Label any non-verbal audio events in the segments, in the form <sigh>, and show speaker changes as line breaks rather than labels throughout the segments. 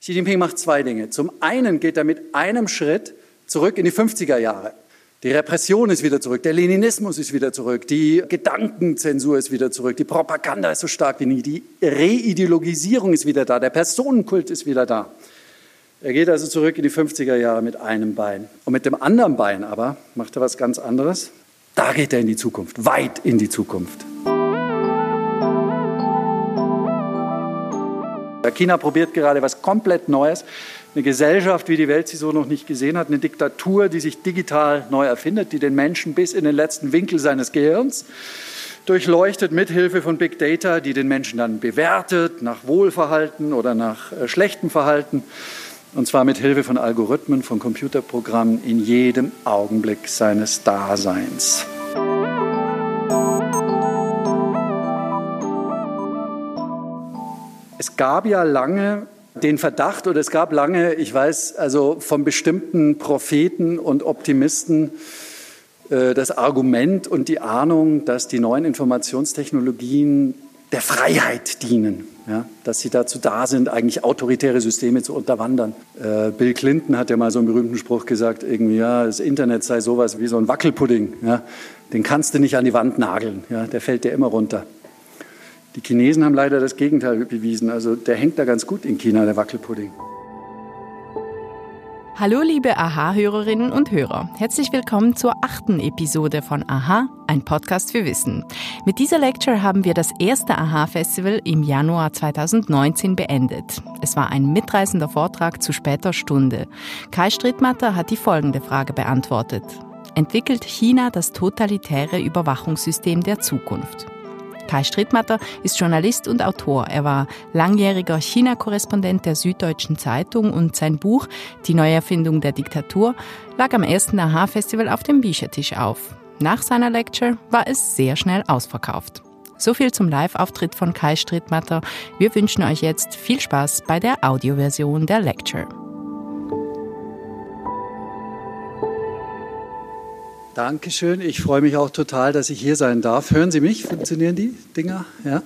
Xi Jinping macht zwei Dinge. Zum einen geht er mit einem Schritt zurück in die 50er Jahre. Die Repression ist wieder zurück, der Leninismus ist wieder zurück, die Gedankenzensur ist wieder zurück, die Propaganda ist so stark wie nie, die Reideologisierung ist wieder da, der Personenkult ist wieder da. Er geht also zurück in die 50er Jahre mit einem Bein. Und mit dem anderen Bein aber macht er was ganz anderes. Da geht er in die Zukunft, weit in die Zukunft. China probiert gerade was komplett Neues. Eine Gesellschaft, wie die Welt sie so noch nicht gesehen hat. Eine Diktatur, die sich digital neu erfindet, die den Menschen bis in den letzten Winkel seines Gehirns durchleuchtet mit Hilfe von Big Data, die den Menschen dann bewertet nach Wohlverhalten oder nach äh, schlechtem Verhalten. Und zwar mit Hilfe von Algorithmen, von Computerprogrammen in jedem Augenblick seines Daseins. Es gab ja lange den Verdacht oder es gab lange, ich weiß, also von bestimmten Propheten und Optimisten äh, das Argument und die Ahnung, dass die neuen Informationstechnologien der Freiheit dienen, ja, dass sie dazu da sind, eigentlich autoritäre Systeme zu unterwandern. Äh, Bill Clinton hat ja mal so einen berühmten Spruch gesagt, irgendwie, ja, das Internet sei sowas wie so ein Wackelpudding, ja, den kannst du nicht an die Wand nageln, ja, der fällt dir immer runter. Die Chinesen haben leider das Gegenteil bewiesen. Also der hängt da ganz gut in China, der Wackelpudding.
Hallo liebe AHA-Hörerinnen und Hörer. Herzlich willkommen zur achten Episode von AHA, ein Podcast für Wissen. Mit dieser Lecture haben wir das erste AHA-Festival im Januar 2019 beendet. Es war ein mitreißender Vortrag zu später Stunde. Kai Strittmatter hat die folgende Frage beantwortet. Entwickelt China das totalitäre Überwachungssystem der Zukunft? Kai Strittmatter ist Journalist und Autor. Er war langjähriger China-Korrespondent der Süddeutschen Zeitung und sein Buch Die Neuerfindung der Diktatur lag am ersten AHA-Festival auf dem Büchertisch auf. Nach seiner Lecture war es sehr schnell ausverkauft. So viel zum Live-Auftritt von Kai Strittmatter. Wir wünschen euch jetzt viel Spaß bei der Audioversion der Lecture.
Dankeschön. Ich freue mich auch total, dass ich hier sein darf. Hören Sie mich? Funktionieren die Dinger? Ja.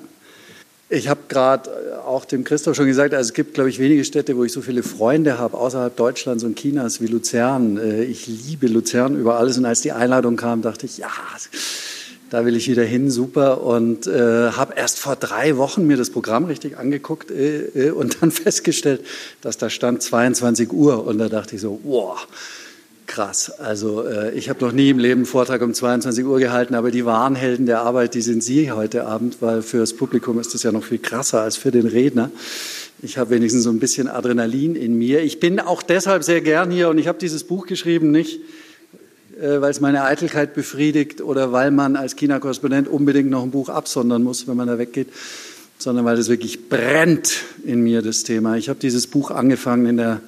Ich habe gerade äh, auch dem Christoph schon gesagt, also es gibt, glaube ich, wenige Städte, wo ich so viele Freunde habe, außerhalb Deutschlands und Chinas wie Luzern. Äh, ich liebe Luzern über alles. Und als die Einladung kam, dachte ich, ja, da will ich wieder hin, super. Und äh, habe erst vor drei Wochen mir das Programm richtig angeguckt äh, äh und dann <laughs> festgestellt, dass da stand 22 Uhr. Und da dachte ich so, wow krass. Also äh, ich habe noch nie im Leben einen Vortrag um 22 Uhr gehalten, aber die wahren Helden der Arbeit, die sind Sie heute Abend, weil für das Publikum ist das ja noch viel krasser als für den Redner. Ich habe wenigstens so ein bisschen Adrenalin in mir. Ich bin auch deshalb sehr gern hier und ich habe dieses Buch geschrieben, nicht äh, weil es meine Eitelkeit befriedigt oder weil man als China-Korrespondent unbedingt noch ein Buch absondern muss, wenn man da weggeht, sondern weil es wirklich brennt in mir, das Thema. Ich habe dieses Buch angefangen in der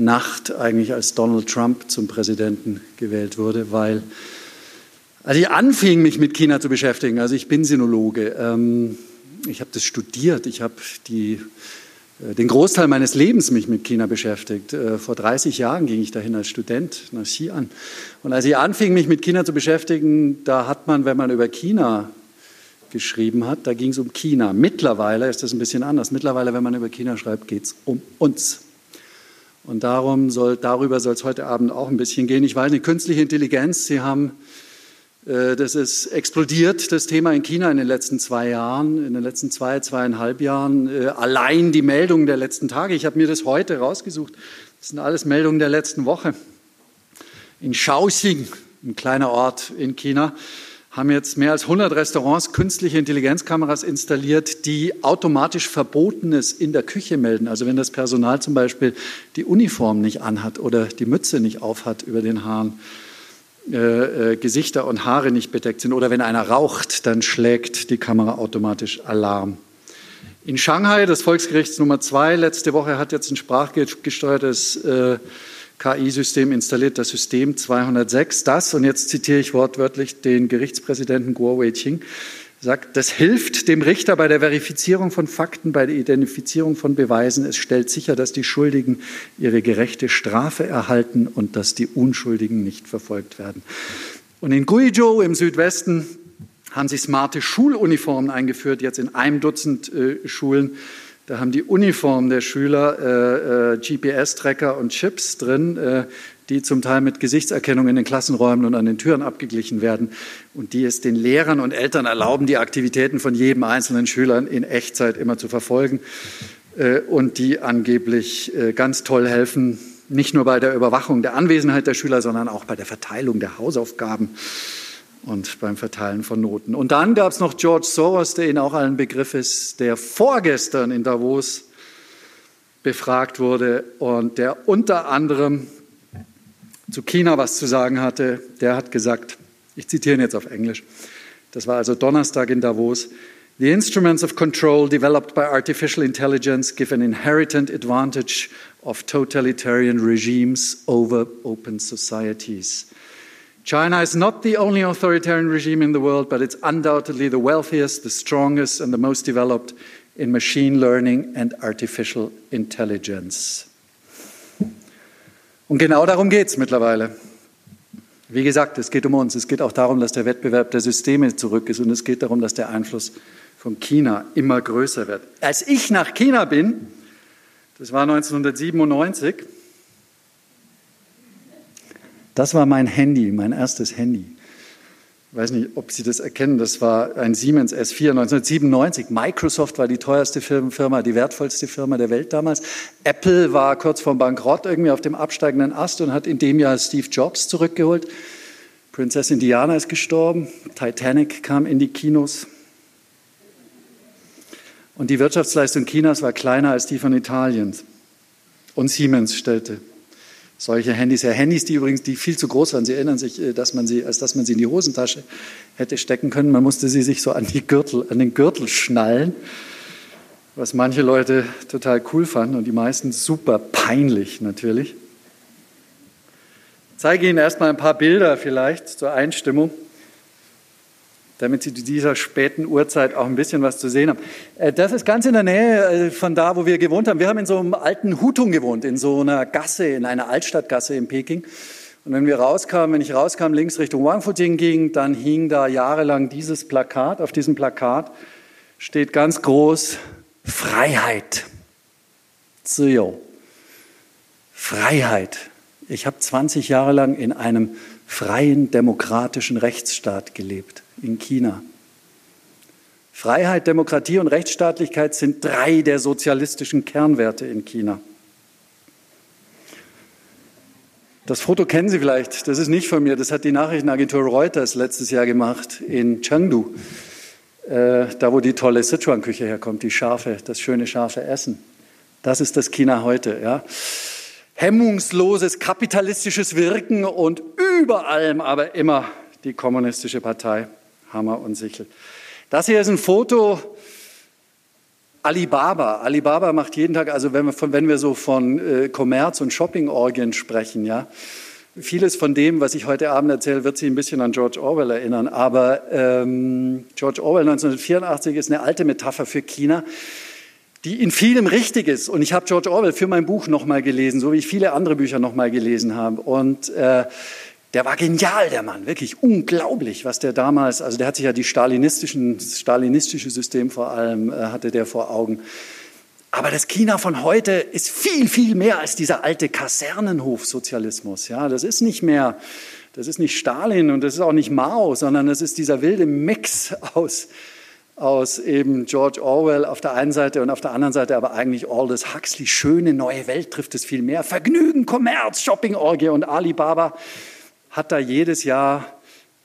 Nacht eigentlich, als Donald Trump zum Präsidenten gewählt wurde, weil als ich anfing, mich mit China zu beschäftigen, also ich bin Sinologe, ähm, ich habe das studiert, ich habe die, äh, den Großteil meines Lebens mich mit China beschäftigt. Äh, vor 30 Jahren ging ich dahin als Student nach Xi'an. Und als ich anfing, mich mit China zu beschäftigen, da hat man, wenn man über China geschrieben hat, da ging es um China. Mittlerweile ist das ein bisschen anders. Mittlerweile, wenn man über China schreibt, geht es um uns. Und darum soll, darüber soll es heute Abend auch ein bisschen gehen. Ich weiß nicht, künstliche Intelligenz, Sie haben, äh, das ist explodiert, das Thema in China in den letzten zwei Jahren, in den letzten zwei, zweieinhalb Jahren. Äh, allein die Meldungen der letzten Tage, ich habe mir das heute rausgesucht, das sind alles Meldungen der letzten Woche. In Shaoxing, ein kleiner Ort in China, haben jetzt mehr als 100 Restaurants künstliche Intelligenzkameras installiert, die automatisch Verbotenes in der Küche melden. Also wenn das Personal zum Beispiel die Uniform nicht anhat oder die Mütze nicht aufhat über den Haaren, äh, äh, Gesichter und Haare nicht bedeckt sind oder wenn einer raucht, dann schlägt die Kamera automatisch Alarm. In Shanghai, das Volksgerichts Nummer zwei, letzte Woche hat jetzt ein sprachgesteuertes äh, KI-System installiert, das System 206. Das, und jetzt zitiere ich wortwörtlich den Gerichtspräsidenten Guo Weiqing, sagt, das hilft dem Richter bei der Verifizierung von Fakten, bei der Identifizierung von Beweisen. Es stellt sicher, dass die Schuldigen ihre gerechte Strafe erhalten und dass die Unschuldigen nicht verfolgt werden. Und in Guizhou im Südwesten haben sie smarte Schuluniformen eingeführt, jetzt in einem Dutzend äh, Schulen Da haben die Uniformen der Schüler äh, äh, GPS-Tracker und Chips drin, äh, die zum Teil mit Gesichtserkennung in den Klassenräumen und an den Türen abgeglichen werden und die es den Lehrern und Eltern erlauben, die Aktivitäten von jedem einzelnen Schüler in Echtzeit immer zu verfolgen äh, und die angeblich äh, ganz toll helfen, nicht nur bei der Überwachung der Anwesenheit der Schüler, sondern auch bei der Verteilung der Hausaufgaben und beim Verteilen von Noten. Und dann gab es noch George Soros, der Ihnen auch allen Begriff ist, der vorgestern in Davos befragt wurde und der unter anderem zu China was zu sagen hatte. Der hat gesagt, ich zitiere ihn jetzt auf Englisch, das war also Donnerstag in Davos, The instruments of control developed by artificial intelligence give an inherent advantage of totalitarian regimes over open societies. China is not the only authoritarian regime in the world, but it's undoubtedly the wealthiest, the strongest, and the most developed in machine learning and artificial intelligence. Und genau darum geht es mittlerweile. Wie gesagt, es geht um uns. Es geht auch darum, dass der Wettbewerb der Systeme zurück ist und es geht darum, dass der Einfluss von China immer größer wird. Als ich nach China bin, das war 1997, das war mein Handy, mein erstes Handy. Ich weiß nicht, ob Sie das erkennen, das war ein Siemens S4 1997. Microsoft war die teuerste Firma, die wertvollste Firma der Welt damals. Apple war kurz vor Bankrott irgendwie auf dem absteigenden Ast und hat in dem Jahr Steve Jobs zurückgeholt. Prinzessin Diana ist gestorben, Titanic kam in die Kinos. Und die Wirtschaftsleistung Chinas war kleiner als die von Italiens. Und Siemens stellte solche Handys her. Handys, die übrigens die viel zu groß waren. Sie erinnern sich, äh, dass man sie, als dass man sie in die Hosentasche hätte stecken können. Man musste sie sich so an, die Gürtel, an den Gürtel schnallen, was manche Leute total cool fanden und die meisten super peinlich natürlich. Ich zeige Ihnen erstmal ein paar Bilder vielleicht zur Einstimmung damit Sie zu dieser späten Uhrzeit auch ein bisschen was zu sehen haben. Äh, das ist ganz in der Nähe äh, von da, wo wir gewohnt haben. Wir haben in so einem alten Hutung gewohnt, in so einer Gasse, in einer Altstadtgasse in Peking. Und wenn wir rauskamen, wenn ich rauskam, links Richtung Wangfujing ging, dann hing da jahrelang dieses Plakat. Auf diesem Plakat steht ganz groß Freiheit. Zio. Freiheit. Ich habe 20 Jahre lang in einem freien demokratischen Rechtsstaat gelebt in China. Freiheit, Demokratie und Rechtsstaatlichkeit sind drei der sozialistischen Kernwerte in China. Das Foto kennen Sie vielleicht, das ist nicht von mir, das hat die Nachrichtenagentur Reuters letztes Jahr gemacht in Chengdu, äh, da wo die tolle Sichuan-Küche herkommt, die scharfe, das schöne scharfe Essen. Das ist das China heute. Ja. Hemmungsloses kapitalistisches Wirken und über allem aber immer die kommunistische Partei. Hammer und Sichel. Das hier ist ein Foto Alibaba. Alibaba macht jeden Tag, also wenn wir, von, wenn wir so von äh, Kommerz- und Shopping-Orgien sprechen, ja, vieles von dem, was ich heute Abend erzähle, wird Sie ein bisschen an George Orwell erinnern. Aber ähm, George Orwell 1984 ist eine alte Metapher für China, die in vielem richtig ist. Und ich habe George Orwell für mein Buch nochmal gelesen, so wie ich viele andere Bücher nochmal gelesen habe. Und äh, der war genial, der Mann, wirklich unglaublich, was der damals, also der hat sich ja die stalinistischen, das stalinistische System vor allem, äh, hatte der vor Augen. Aber das China von heute ist viel, viel mehr als dieser alte Kasernenhofsozialismus. Ja, das ist nicht mehr, das ist nicht Stalin und das ist auch nicht Mao, sondern das ist dieser wilde Mix aus, aus eben George Orwell auf der einen Seite und auf der anderen Seite aber eigentlich Aldous Huxley. Schöne neue Welt trifft es viel mehr. Vergnügen, Kommerz, Shoppingorgie und Alibaba hat da jedes Jahr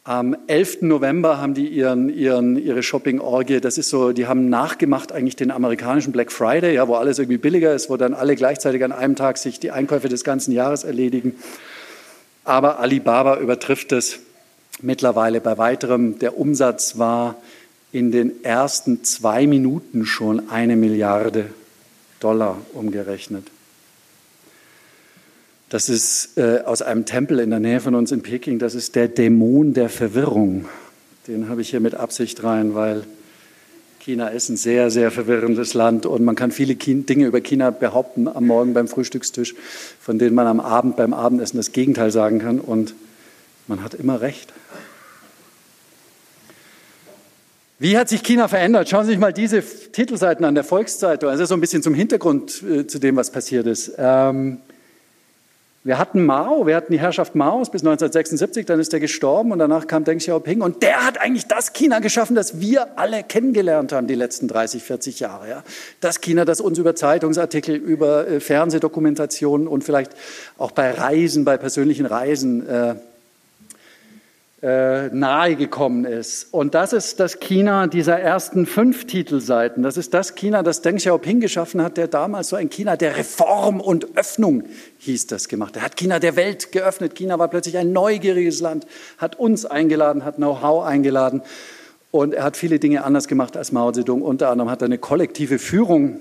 am 11. November haben die ihren, ihren, ihre Shopping-Orgie. Das ist so, die haben nachgemacht eigentlich den amerikanischen Black Friday, ja, wo alles irgendwie billiger ist, wo dann alle gleichzeitig an einem Tag sich die Einkäufe des ganzen Jahres erledigen. Aber Alibaba übertrifft es mittlerweile bei weiterem. Der Umsatz war in den ersten zwei Minuten schon eine Milliarde Dollar umgerechnet. Das ist äh, aus einem Tempel in der Nähe von uns in Peking. Das ist der Dämon der Verwirrung. Den habe ich hier mit Absicht rein, weil China ist ein sehr, sehr verwirrendes Land und man kann viele Dinge über China behaupten am Morgen beim Frühstückstisch, von denen man am Abend beim Abendessen das Gegenteil sagen kann und man hat immer recht. Wie hat sich China verändert? Schauen Sie sich mal diese Titelseiten an der Volkszeitung. Also so ein bisschen zum Hintergrund äh, zu dem, was passiert ist. Ähm, wir hatten Mao, wir hatten die Herrschaft Maos bis 1976, dann ist er gestorben und danach kam Deng Xiaoping und der hat eigentlich das China geschaffen, das wir alle kennengelernt haben die letzten 30, 40 Jahre. Ja. Das China, das uns über Zeitungsartikel, über äh, Fernsehdokumentationen und vielleicht auch bei Reisen, bei persönlichen Reisen äh, äh, nahegekommen ist. Und das ist das China dieser ersten fünf Titelseiten. Das ist das China, das Deng Xiaoping geschaffen hat, der damals so ein China der Reform und Öffnung hieß das gemacht. Er hat China der Welt geöffnet. China war plötzlich ein neugieriges Land, hat uns eingeladen, hat Know-how eingeladen. Und er hat viele Dinge anders gemacht als Mao Zedong. Unter anderem hat er eine kollektive Führung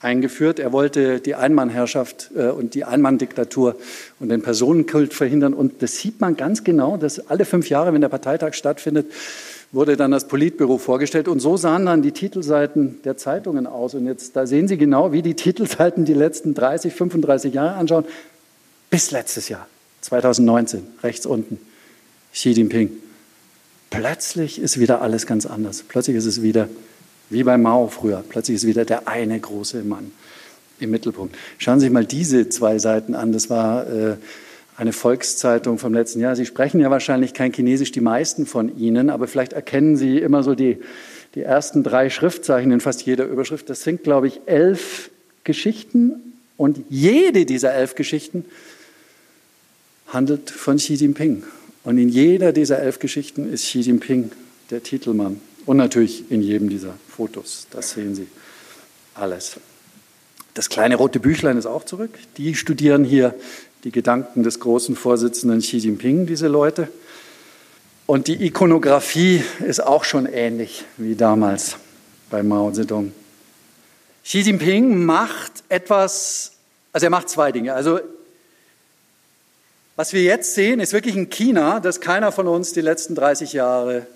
eingeführt. Er wollte die Einmannherrschaft äh, und die Einmanndiktatur und den Personenkult verhindern. Und das sieht man ganz genau, dass alle fünf Jahre, wenn der Parteitag stattfindet, wurde dann das Politbüro vorgestellt. Und so sahen dann die Titelseiten der Zeitungen aus. Und jetzt, da sehen Sie genau, wie die Titelseiten die letzten 30, 35 Jahre anschauen. Bis letztes Jahr, 2019, rechts unten, Xi Jinping. Plötzlich ist wieder alles ganz anders. Plötzlich ist es wieder wie bei Mao früher. Plötzlich ist wieder der eine große Mann im Mittelpunkt. Schauen Sie sich mal diese zwei Seiten an. Das war äh, eine Volkszeitung vom letzten Jahr. Sie sprechen ja wahrscheinlich kein Chinesisch, die meisten von Ihnen, aber vielleicht erkennen Sie immer so die, die ersten drei Schriftzeichen in fast jeder Überschrift. Das sind, glaube ich, elf Geschichten und jede dieser elf Geschichten handelt von Xi Jinping. Und in jeder dieser elf Geschichten ist Xi Jinping der Titelmann. Und natürlich in jedem dieser Fotos. Das sehen Sie alles. Das kleine rote Büchlein ist auch zurück. Die studieren hier die Gedanken des großen Vorsitzenden Xi Jinping, diese Leute. Und die Ikonografie ist auch schon ähnlich wie damals bei Mao Zedong. Xi Jinping macht etwas, also er macht zwei Dinge. Also was wir jetzt sehen, ist wirklich ein China, das keiner von uns die letzten 30 Jahre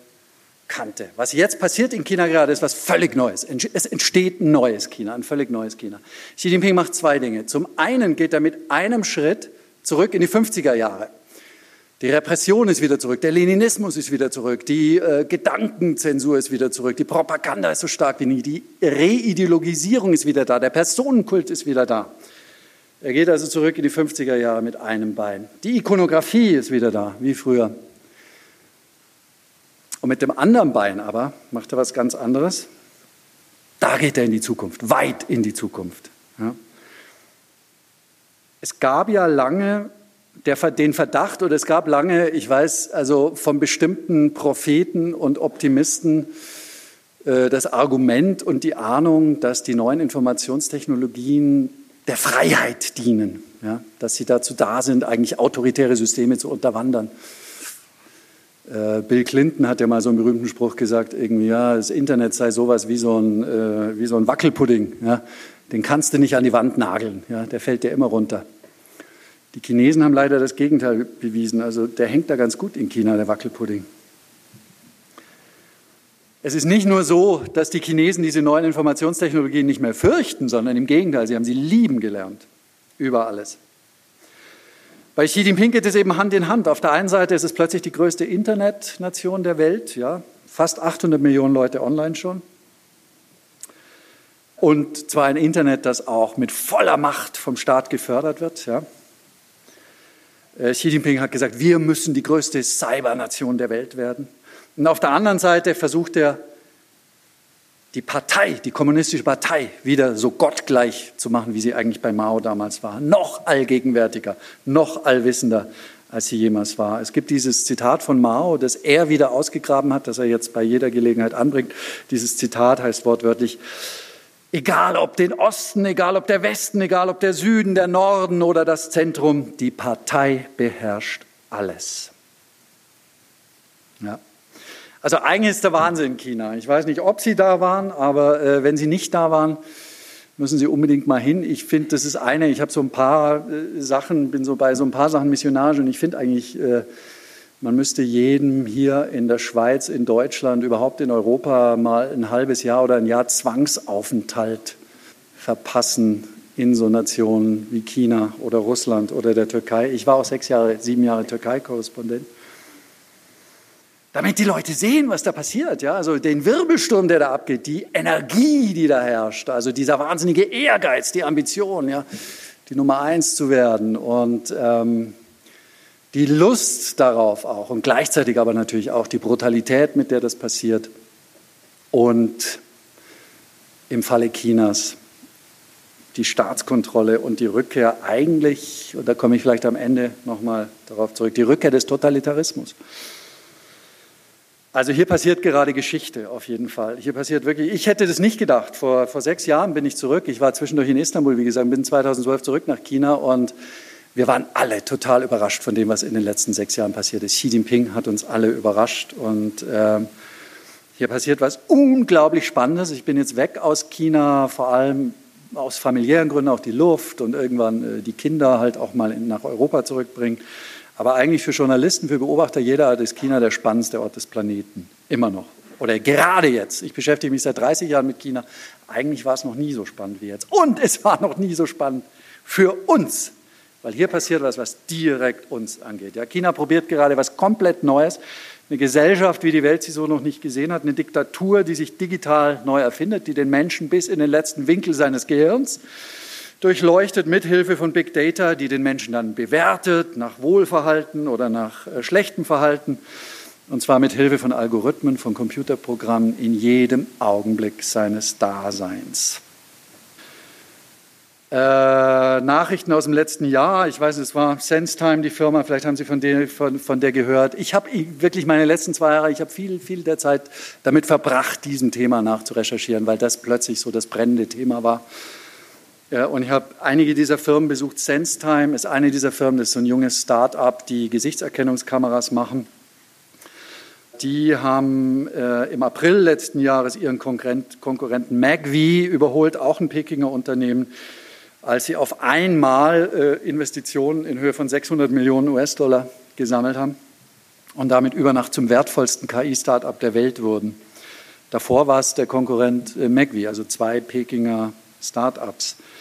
kannte. Was jetzt passiert in China gerade, ist was völlig Neues. Es entsteht ein neues China, ein völlig neues China. Xi Jinping macht zwei Dinge. Zum einen geht er mit einem Schritt zurück in die 50er Jahre. Die Repression ist wieder zurück, der Leninismus ist wieder zurück, die äh, Gedankenzensur ist wieder zurück, die Propaganda ist so stark wie nie, die Reideologisierung ist wieder da, der Personenkult ist wieder da. Er geht also zurück in die 50er Jahre mit einem Bein. Die Ikonografie ist wieder da, wie früher. Und mit dem anderen Bein aber macht er was ganz anderes. Da geht er in die Zukunft, weit in die Zukunft. Ja. Es gab ja lange der, den Verdacht oder es gab lange, ich weiß, also von bestimmten Propheten und Optimisten äh, das Argument und die Ahnung, dass die neuen Informationstechnologien der Freiheit dienen, ja, dass sie dazu da sind, eigentlich autoritäre Systeme zu unterwandern. Äh, Bill Clinton hat ja mal so einen berühmten Spruch gesagt, irgendwie, ja, das Internet sei sowas wie so ein, äh, wie so ein Wackelpudding. Ja? Den kannst du nicht an die Wand nageln, ja? der fällt dir immer runter. Die Chinesen haben leider das Gegenteil bewiesen. Also der hängt da ganz gut in China, der Wackelpudding. Es ist nicht nur so, dass die Chinesen diese neuen Informationstechnologien nicht mehr fürchten, sondern im Gegenteil, sie haben sie lieben gelernt. Über alles. Bei Xi Jinping geht es eben Hand in Hand. Auf der einen Seite ist es plötzlich die größte Internetnation der Welt, ja, fast 800 Millionen Leute online schon. Und zwar ein Internet, das auch mit voller Macht vom Staat gefördert wird. Ja. Äh, Xi Jinping hat gesagt, wir müssen die größte Cybernation der Welt werden. Und auf der anderen Seite versucht er, die Partei, die kommunistische Partei, wieder so gottgleich zu machen, wie sie eigentlich bei Mao damals war. Noch allgegenwärtiger, noch allwissender, als sie jemals war. Es gibt dieses Zitat von Mao, das er wieder ausgegraben hat, das er jetzt bei jeder Gelegenheit anbringt. Dieses Zitat heißt wortwörtlich, egal ob den Osten, egal ob der Westen, egal ob der Süden, der Norden oder das Zentrum, die Partei beherrscht alles. Ja. Also eigentlich ist der Wahnsinn China. Ich weiß nicht, ob Sie da waren, aber äh, wenn Sie nicht da waren, müssen Sie unbedingt mal hin. Ich finde, das ist eine, ich habe so ein paar äh, Sachen, bin so bei so ein paar Sachen missionarisch und ich finde eigentlich, äh, man müsste jedem hier in der Schweiz, in Deutschland, überhaupt in Europa mal ein halbes Jahr oder ein Jahr Zwangsaufenthalt verpassen in so Nationen wie China oder Russland oder der Türkei. Ich war auch sechs Jahre, sieben Jahre Türkei-Korrespondent. Damit die Leute sehen, was da passiert. Ja? Also den Wirbelsturm, der da abgeht, die Energie, die da herrscht, also dieser wahnsinnige Ehrgeiz, die Ambition, ja? die Nummer eins zu werden und ähm, die Lust darauf auch und gleichzeitig aber natürlich auch die Brutalität, mit der das passiert und im Falle Chinas die Staatskontrolle und die Rückkehr eigentlich, und da komme ich vielleicht am Ende nochmal darauf zurück, die Rückkehr des Totalitarismus. Also hier passiert gerade Geschichte auf jeden Fall. Hier passiert wirklich, ich hätte das nicht gedacht. Vor, vor sechs Jahren bin ich zurück. Ich war zwischendurch in Istanbul, wie gesagt, bin 2012 zurück nach China und wir waren alle total überrascht von dem, was in den letzten sechs Jahren passiert ist. Xi Jinping hat uns alle überrascht und äh, hier passiert was unglaublich Spannendes. Ich bin jetzt weg aus China, vor allem aus familiären Gründen auch die Luft und irgendwann äh, die Kinder halt auch mal in, nach Europa zurückbringen. Aber eigentlich für Journalisten, für Beobachter, jeder ist China der spannendste Ort des Planeten. Immer noch. Oder gerade jetzt. Ich beschäftige mich seit 30 Jahren mit China. Eigentlich war es noch nie so spannend wie jetzt. Und es war noch nie so spannend für uns. Weil hier passiert was, was direkt uns angeht. Ja, China probiert gerade was komplett Neues. Eine Gesellschaft, wie die Welt sie so noch nicht gesehen hat. Eine Diktatur, die sich digital neu erfindet, die den Menschen bis in den letzten Winkel seines Gehirns durchleuchtet mit Hilfe von Big Data, die den Menschen dann bewertet nach Wohlverhalten oder nach äh, schlechtem Verhalten. Und zwar mit Hilfe von Algorithmen, von Computerprogrammen in jedem Augenblick seines Daseins. Äh, Nachrichten aus dem letzten Jahr, ich weiß, es war SenseTime, die Firma, vielleicht haben Sie von der, von, von der gehört. Ich habe wirklich meine letzten zwei Jahre, ich habe viel, viel der Zeit damit verbracht, diesem Thema nachzurecherchieren, weil das plötzlich so das brennende Thema war. Ja, und ich habe einige dieser Firmen besucht. SenseTime ist eine dieser Firmen, das ist so ein junges Start-up, die Gesichtserkennungskameras machen. Die haben äh, im April letzten Jahres ihren Konkurrent, Konkurrenten MagVie überholt, auch ein Pekinger Unternehmen, als sie auf einmal äh, Investitionen in Höhe von 600 Millionen US-Dollar gesammelt haben und damit über Nacht zum wertvollsten KI-Startup der Welt wurden. Davor war es der Konkurrent äh, MagVie, also zwei Pekinger Startups. Äh,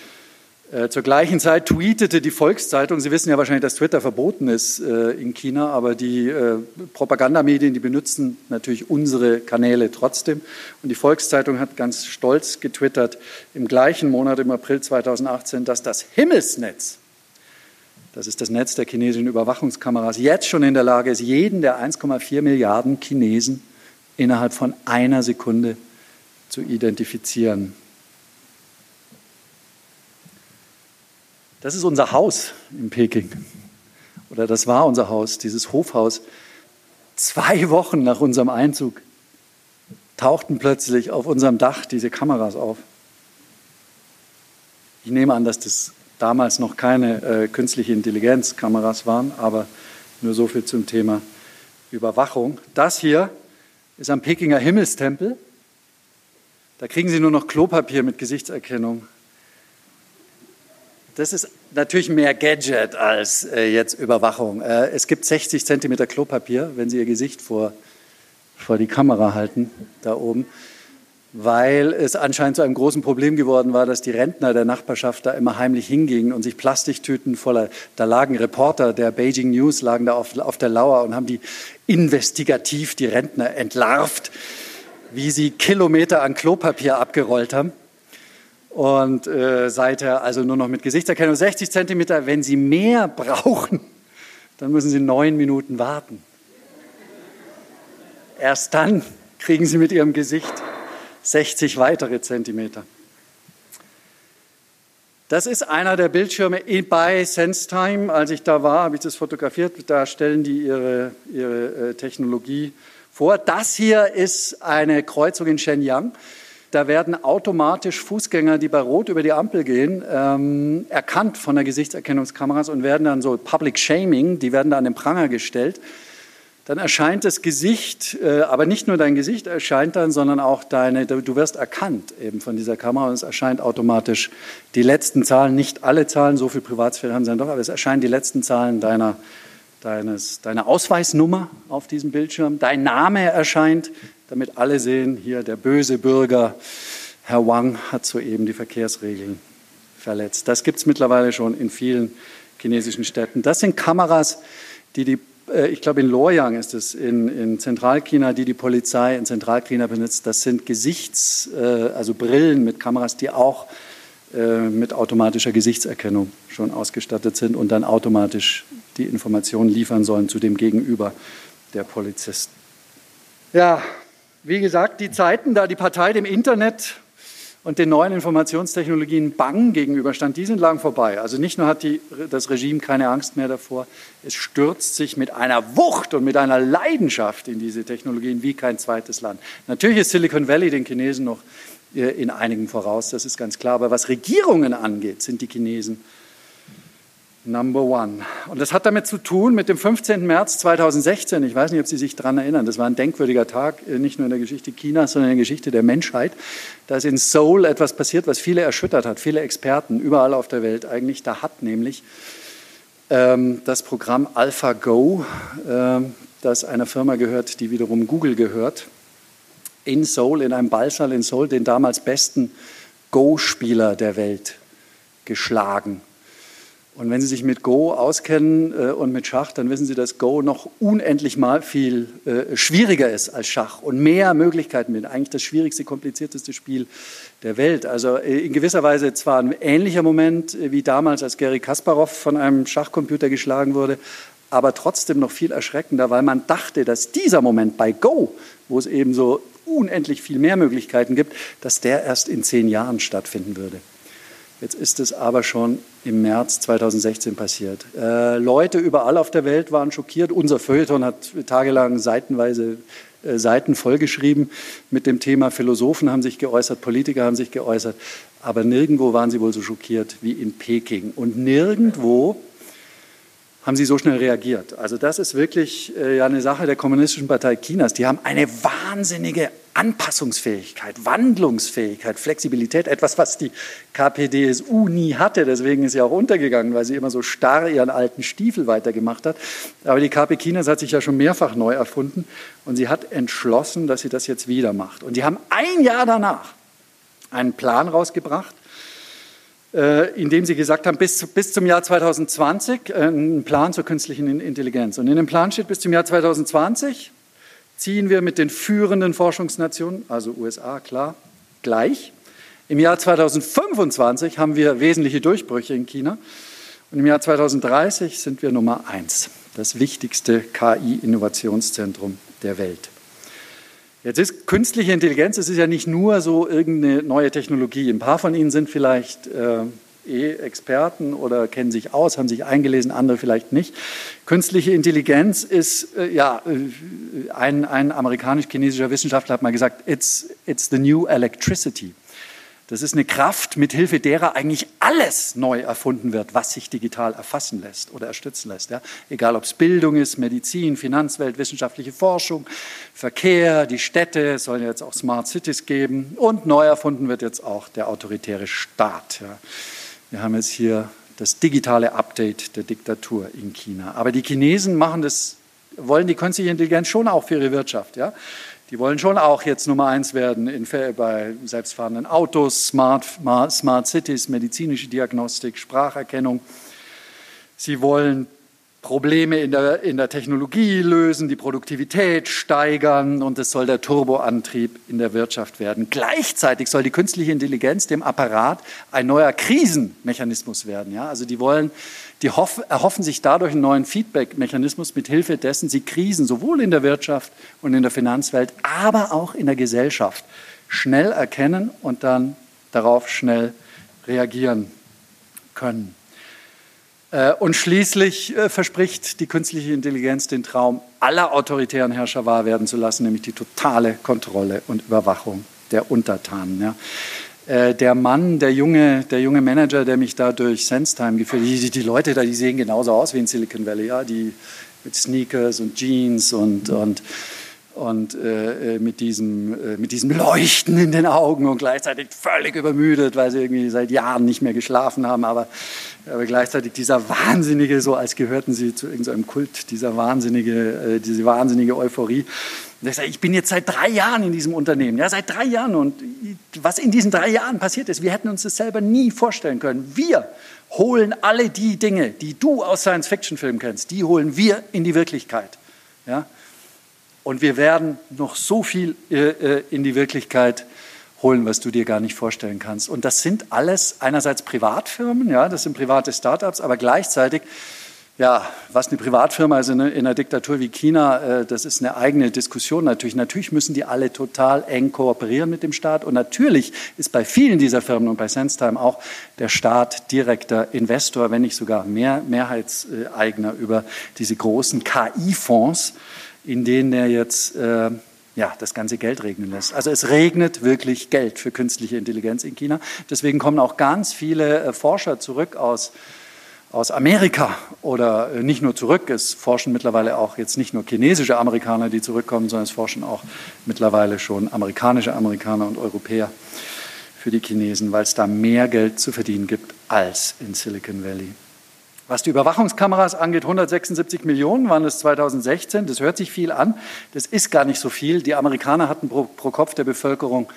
zur gleichen Zeit tweetete die Volkszeitung, Sie wissen ja wahrscheinlich, dass Twitter verboten ist äh, in China, aber die äh, Propagandamedien, die benutzen natürlich unsere Kanäle trotzdem. Und die Volkszeitung hat ganz stolz getwittert im gleichen Monat, im April 2018, dass das Himmelsnetz, das ist das Netz der chinesischen Überwachungskameras, jetzt schon in der Lage ist, jeden der 1,4 Milliarden Chinesen innerhalb von einer Sekunde zu identifizieren. Das ist unser Haus in Peking. Oder das war unser Haus, dieses Hofhaus. Zwei Wochen nach unserem Einzug tauchten plötzlich auf unserem Dach diese Kameras auf. Ich nehme an, dass das damals noch keine äh, künstliche Intelligenzkameras waren, aber nur so viel zum Thema Überwachung. Das hier ist am Pekinger Himmelstempel. Da kriegen Sie nur noch Klopapier mit Gesichtserkennung das ist natürlich mehr Gadget als äh, jetzt Überwachung. Äh, es gibt 60 Zentimeter Klopapier, wenn Sie Ihr Gesicht vor, vor die Kamera halten, da oben, weil es anscheinend zu einem großen Problem geworden war, dass die Rentner der Nachbarschaft da immer heimlich hingingen und sich Plastiktüten voller, da lagen Reporter der Beijing News, lagen da auf, auf der Lauer und haben die investigativ die Rentner entlarvt, wie sie Kilometer an Klopapier abgerollt haben. Und äh, seither also nur noch mit Gesichtserkennung 60 Zentimeter. Wenn Sie mehr <laughs> brauchen, dann müssen Sie neun Minuten warten. Erst dann kriegen Sie mit Ihrem Gesicht 60 weitere Zentimeter. Das ist einer der Bildschirme bei SenseTime. Als ich da war, habe ich das fotografiert. Da stellen die ihre, ihre äh, Technologie vor. Das hier ist eine Kreuzung in Shenyang. Da werden automatisch Fußgänger, die bei Rot über die Ampel gehen, ähm, erkannt von der Gesichtserkennungskameras und werden dann so Public Shaming, die werden da an den Pranger gestellt. Dann erscheint das Gesicht, äh, aber nicht nur dein Gesicht erscheint dann, sondern auch deine, du wirst erkannt eben von dieser Kamera und es erscheint automatisch die letzten Zahlen, nicht alle Zahlen, so viel Privatsphäre haben sie dann doch, aber es erscheinen die letzten Zahlen deiner, deines, deiner Ausweisnummer auf diesem Bildschirm, dein Name erscheint, damit alle sehen, hier der böse Bürger, Herr Wang, hat soeben die Verkehrsregeln verletzt. Das gibt es mittlerweile schon in vielen chinesischen Städten. Das sind Kameras, die die äh, ich glaube in Luoyang ist es, in, in Zentralchina, die die Polizei in Zentralchina benutzt, das sind Gesichts-, äh, also Brillen mit Kameras, die auch äh, mit automatischer Gesichtserkennung schon ausgestattet sind und dann automatisch die Informationen liefern sollen zu dem Gegenüber der Polizisten. Ja, wie gesagt, die Zeiten, da die Partei dem Internet und den neuen Informationstechnologien bang gegenüberstand, die sind lang vorbei. Also nicht nur hat die, das Regime keine Angst mehr davor, es stürzt sich mit einer Wucht und mit einer Leidenschaft in diese Technologien wie kein zweites Land. Natürlich ist Silicon Valley den Chinesen noch äh, in einigen voraus, das ist ganz klar. Aber was Regierungen angeht, sind die Chinesen Number One. Und das hat damit zu tun mit dem 15. März 2016. Ich weiß nicht, ob Sie sich daran erinnern. Das war ein denkwürdiger Tag, äh, nicht nur in der Geschichte Chinas, sondern in der Geschichte der Menschheit. Da ist in Seoul etwas passiert, was viele erschüttert hat, viele Experten überall auf der Welt eigentlich. Da hat nämlich ähm, das Programm AlphaGo, äh, das einer Firma gehört, die wiederum Google gehört, in Seoul, in einem Ballsaal in Seoul, den damals besten Go-Spieler der Welt geschlagen. Und wenn Sie sich mit Go auskennen äh, und mit Schach, dann wissen Sie, dass Go noch unendlich mal viel äh, schwieriger ist als Schach und mehr Möglichkeiten mit. Eigentlich das schwierigste, komplizierteste Spiel der Welt. Also äh, in gewisser Weise zwar ein ähnlicher Moment äh, wie damals, als Gary Kasparov von einem Schachcomputer geschlagen wurde, aber trotzdem noch viel erschreckender, weil man dachte, dass dieser Moment bei Go, wo es eben so unendlich viel mehr Möglichkeiten gibt, dass der erst in zehn Jahren stattfinden würde. Jetzt ist es aber schon im März 2016 passiert. Äh, Leute überall auf der Welt waren schockiert. Unser Feuilleton hat tagelang seitenweise äh, Seiten vollgeschrieben mit dem Thema. Philosophen haben sich geäußert, Politiker haben sich geäußert. Aber nirgendwo waren sie wohl so schockiert wie in Peking. Und nirgendwo haben sie so schnell reagiert. Also das ist wirklich äh, ja eine Sache der Kommunistischen Partei Chinas. Die haben eine wahnsinnige Anpassungsfähigkeit, Wandlungsfähigkeit, Flexibilität, etwas, was die KPDSU nie hatte. Deswegen ist sie auch untergegangen, weil sie immer so starr ihren alten Stiefel weitergemacht hat. Aber die KP Chinas hat sich ja schon mehrfach neu erfunden und sie hat entschlossen, dass sie das jetzt wieder macht. Und die haben ein Jahr danach einen Plan rausgebracht, äh, indem sie gesagt haben, bis, bis zum Jahr 2020 äh, einen Plan zur künstlichen Intelligenz. Und in dem Plan steht, bis zum Jahr 2020 ziehen wir mit den führenden Forschungsnationen, also USA, klar, gleich. Im Jahr 2025 haben wir wesentliche Durchbrüche in China. Und im Jahr 2030 sind wir Nummer eins, das wichtigste KI-Innovationszentrum der Welt. Jetzt ist künstliche Intelligenz, es ist ja nicht nur so irgendeine neue Technologie. Ein paar von Ihnen sind vielleicht äh, eh Experten oder kennen sich aus, haben sich eingelesen, andere vielleicht nicht. Künstliche Intelligenz ist, äh, ja, äh, ein, ein amerikanisch-chinesischer Wissenschaftler hat mal gesagt, it's, it's the new electricity. Das ist eine Kraft, mit Hilfe derer eigentlich alles neu erfunden wird, was sich digital erfassen lässt oder erstützen lässt. Ja? Egal, ob es Bildung ist, Medizin, Finanzwelt, wissenschaftliche Forschung, Verkehr, die Städte, es sollen jetzt auch Smart Cities geben und neu erfunden wird jetzt auch der autoritäre Staat. Ja? Wir haben jetzt hier das digitale Update der Diktatur in China. Aber die Chinesen machen das, wollen die künstliche Intelligenz schon auch für ihre Wirtschaft. Ja? Die wollen schon auch jetzt Nummer eins werden in, bei selbstfahrenden Autos, Smart, Smart Cities, medizinische Diagnostik, Spracherkennung. Sie wollen Probleme in der, in der Technologie lösen, die Produktivität steigern und es soll der Turboantrieb in der Wirtschaft werden. Gleichzeitig soll die künstliche Intelligenz dem Apparat ein neuer Krisenmechanismus werden. Ja? Also die wollen, die hoff, erhoffen sich dadurch einen neuen Feedback-Mechanismus, mit Hilfe dessen sie Krisen sowohl in der Wirtschaft und in der Finanzwelt, aber auch in der Gesellschaft schnell erkennen und dann darauf schnell reagieren können. Äh, und schließlich äh, verspricht die künstliche Intelligenz den Traum aller autoritären Herrscher wahr werden zu lassen, nämlich die totale Kontrolle und Überwachung der Untertanen. Äh, der Mann, der junge, der junge Manager, der mich da durch SenseTime geführt hat, die, die Leute da, die sehen genauso aus wie in Silicon Valley, ja, die mit Sneakers und Jeans und, und und äh, mit, diesem, äh, mit diesem Leuchten in den Augen und gleichzeitig völlig übermüdet, weil sie irgendwie seit Jahren nicht mehr geschlafen haben, aber, aber gleichzeitig dieser wahnsinnige, so als gehörten sie zu irgendeinem Kult, dieser wahnsinnige, äh, diese wahnsinnige Euphorie. Und ich, sage, ich bin jetzt seit drei Jahren in diesem Unternehmen, ja, seit drei Jahren und was in diesen drei Jahren passiert ist, wir hätten uns das selber nie vorstellen können. Wir holen alle die Dinge, die du aus Science-Fiction-Filmen kennst, die holen wir in die Wirklichkeit. Ja? Und wir werden noch so viel äh, äh, in die Wirklichkeit holen, was du dir gar nicht vorstellen kannst. Und das sind alles einerseits Privatfirmen, ja, das sind private Startups, aber gleichzeitig ja, was eine Privatfirma ist in einer Diktatur wie China, äh, das ist eine eigene Diskussion natürlich. Natürlich müssen die alle total eng kooperieren mit dem Staat. Und natürlich ist bei vielen dieser Firmen und bei SenseTime auch der Staat direkter Investor, wenn nicht sogar mehr Mehrheitseigner über diese großen KI-Fonds, in denen er jetzt äh, ja, das ganze Geld regnen lässt. Also es regnet wirklich Geld für künstliche Intelligenz in China. Deswegen kommen auch ganz viele äh, Forscher zurück aus aus Amerika oder äh, nicht nur zurück. Es forschen mittlerweile auch jetzt nicht nur chinesische Amerikaner, die zurückkommen, sondern es forschen auch mittlerweile schon amerikanische Amerikaner und Europäer für die Chinesen, weil es da mehr Geld zu verdienen gibt als in Silicon Valley. Was die Überwachungskameras angeht, 176 Millionen waren es 2016. Das hört sich viel an. Das ist gar nicht so viel. Die Amerikaner hatten pro, pro Kopf der Bevölkerung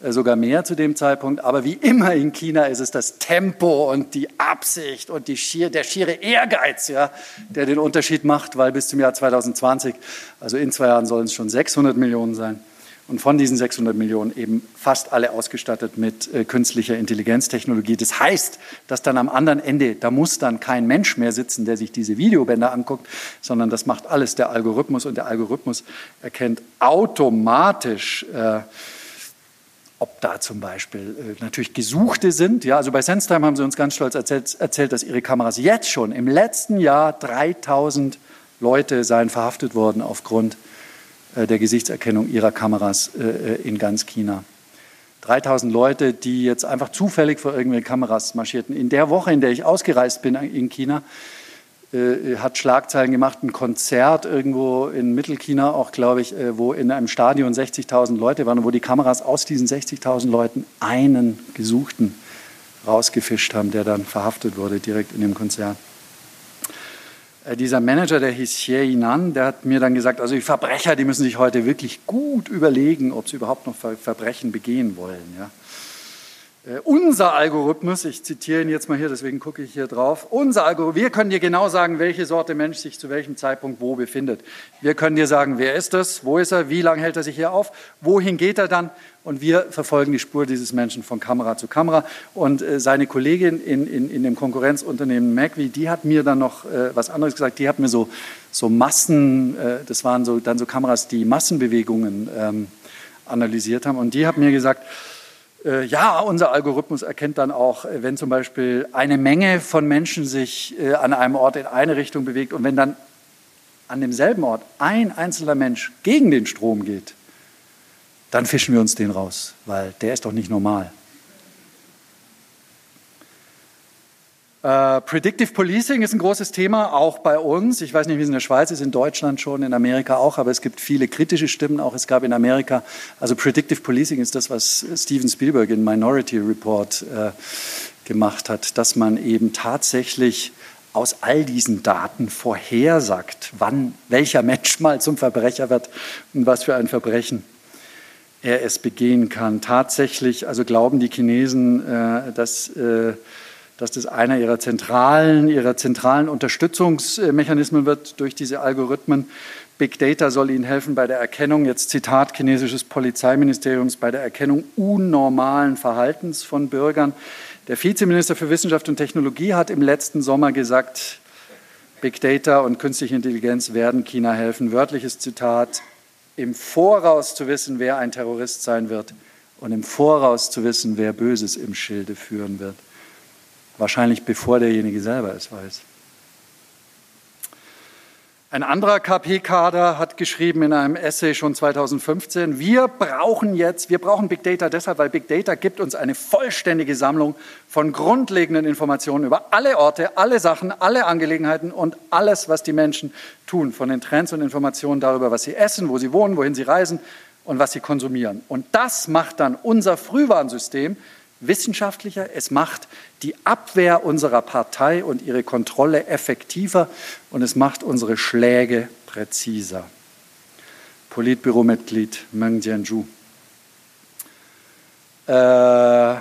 äh, sogar mehr zu dem Zeitpunkt. Aber wie immer in China ist es das Tempo und die Absicht und die schier, der schiere Ehrgeiz, ja, der den Unterschied macht, weil bis zum Jahr 2020, also in zwei Jahren sollen es schon 600 Millionen sein. Und von diesen 600 Millionen eben fast alle ausgestattet mit äh, künstlicher Intelligenztechnologie. Das heißt, dass dann am anderen Ende, da muss dann kein Mensch mehr sitzen, der sich diese Videobänder anguckt, sondern das macht alles der Algorithmus und der Algorithmus erkennt automatisch, äh, ob da zum Beispiel äh, natürlich Gesuchte sind. Ja, also bei SenseTime haben sie uns ganz stolz erzählt, erzählt, dass ihre Kameras jetzt schon im letzten Jahr 3000 Leute seien verhaftet worden aufgrund der Gesichtserkennung ihrer Kameras äh, in ganz China. 3000 Leute, die jetzt einfach zufällig vor irgendwelchen Kameras marschierten. In der Woche, in der ich ausgereist bin in China, äh, hat Schlagzeilen gemacht, ein Konzert irgendwo in Mittelchina auch, glaube ich, äh, wo in einem Stadion 60.000 Leute waren und wo die Kameras aus diesen 60.000 Leuten einen Gesuchten rausgefischt haben, der dann verhaftet wurde direkt in dem Konzert. Äh, dieser Manager, der hieß Xie Yinan, der hat mir dann gesagt, also die Verbrecher, die müssen sich heute wirklich gut überlegen, ob sie überhaupt noch Verbrechen begehen wollen. Ja. Äh, unser Algorithmus, ich zitiere ihn jetzt mal hier, deswegen gucke ich hier drauf, unser Algorithmus, wir können dir genau sagen, welche Sorte Mensch sich zu welchem Zeitpunkt wo befindet. Wir können dir sagen, wer ist das, wo ist er, wie lange hält er sich hier auf, wohin geht er dann und wir verfolgen die Spur dieses Menschen von Kamera zu Kamera. Und äh, seine Kollegin in, in, in dem Konkurrenzunternehmen Macvi, die hat mir dann noch äh, was anderes gesagt, die hat mir so, so Massen, äh, das waren so, dann so Kameras, die Massenbewegungen ähm, analysiert haben und die hat mir gesagt, ja, unser Algorithmus erkennt dann auch, äh, wenn zum Beispiel eine Menge von Menschen sich äh, an einem Ort in eine Richtung bewegt und wenn dann an demselben Ort ein einzelner Mensch gegen den Strom geht, dann fischen wir uns den raus, weil der ist doch nicht normal. Äh, Predictive Policing ist ein großes Thema, auch bei uns. Ich weiß nicht, wie es in der Schweiz ist, in Deutschland schon, in Amerika auch, aber es gibt viele kritische Stimmen, auch es gab in Amerika. Also Predictive Policing ist das, was Steven Spielberg in Minority Report äh, gemacht hat, dass man eben tatsächlich aus all diesen Daten vorhersagt, wann welcher Mensch <laughs> mal zum Verbrecher wird und was für ein Verbrechen er es begehen kann. Tatsächlich, also glauben die Chinesen, äh, dass äh, dass das einer ihrer zentralen, ihrer zentralen Unterstützungsmechanismen wird durch diese Algorithmen. Big Data soll ihnen helfen bei der Erkennung, jetzt Zitat chinesisches Polizeiministeriums, bei der Erkennung unnormalen Verhaltens von Bürgern. Der Vizeminister für Wissenschaft und Technologie hat im letzten Sommer gesagt, Big Data und künstliche Intelligenz werden China helfen. Wörtliches Zitat, im Voraus zu wissen, wer ein Terrorist sein wird und im Voraus zu wissen, wer Böses im Schilde führen wird. Wahrscheinlich bevor derjenige selber es weiß. Ein anderer KP-Kader hat geschrieben in einem Essay schon 2015, wir brauchen jetzt, wir brauchen Big Data deshalb, weil Big Data gibt uns eine vollständige Sammlung von grundlegenden Informationen über alle Orte, alle Sachen, alle Angelegenheiten und alles, was die Menschen tun, von den Trends und Informationen darüber, was sie essen, wo sie wohnen, wohin sie reisen und was sie konsumieren. Und das macht dann unser Frühwarnsystem wissenschaftlicher, es macht die Abwehr unserer Partei und ihre Kontrolle effektiver und es macht unsere Schläge präziser. Politbüromitglied Meng Jianzhu. Äh,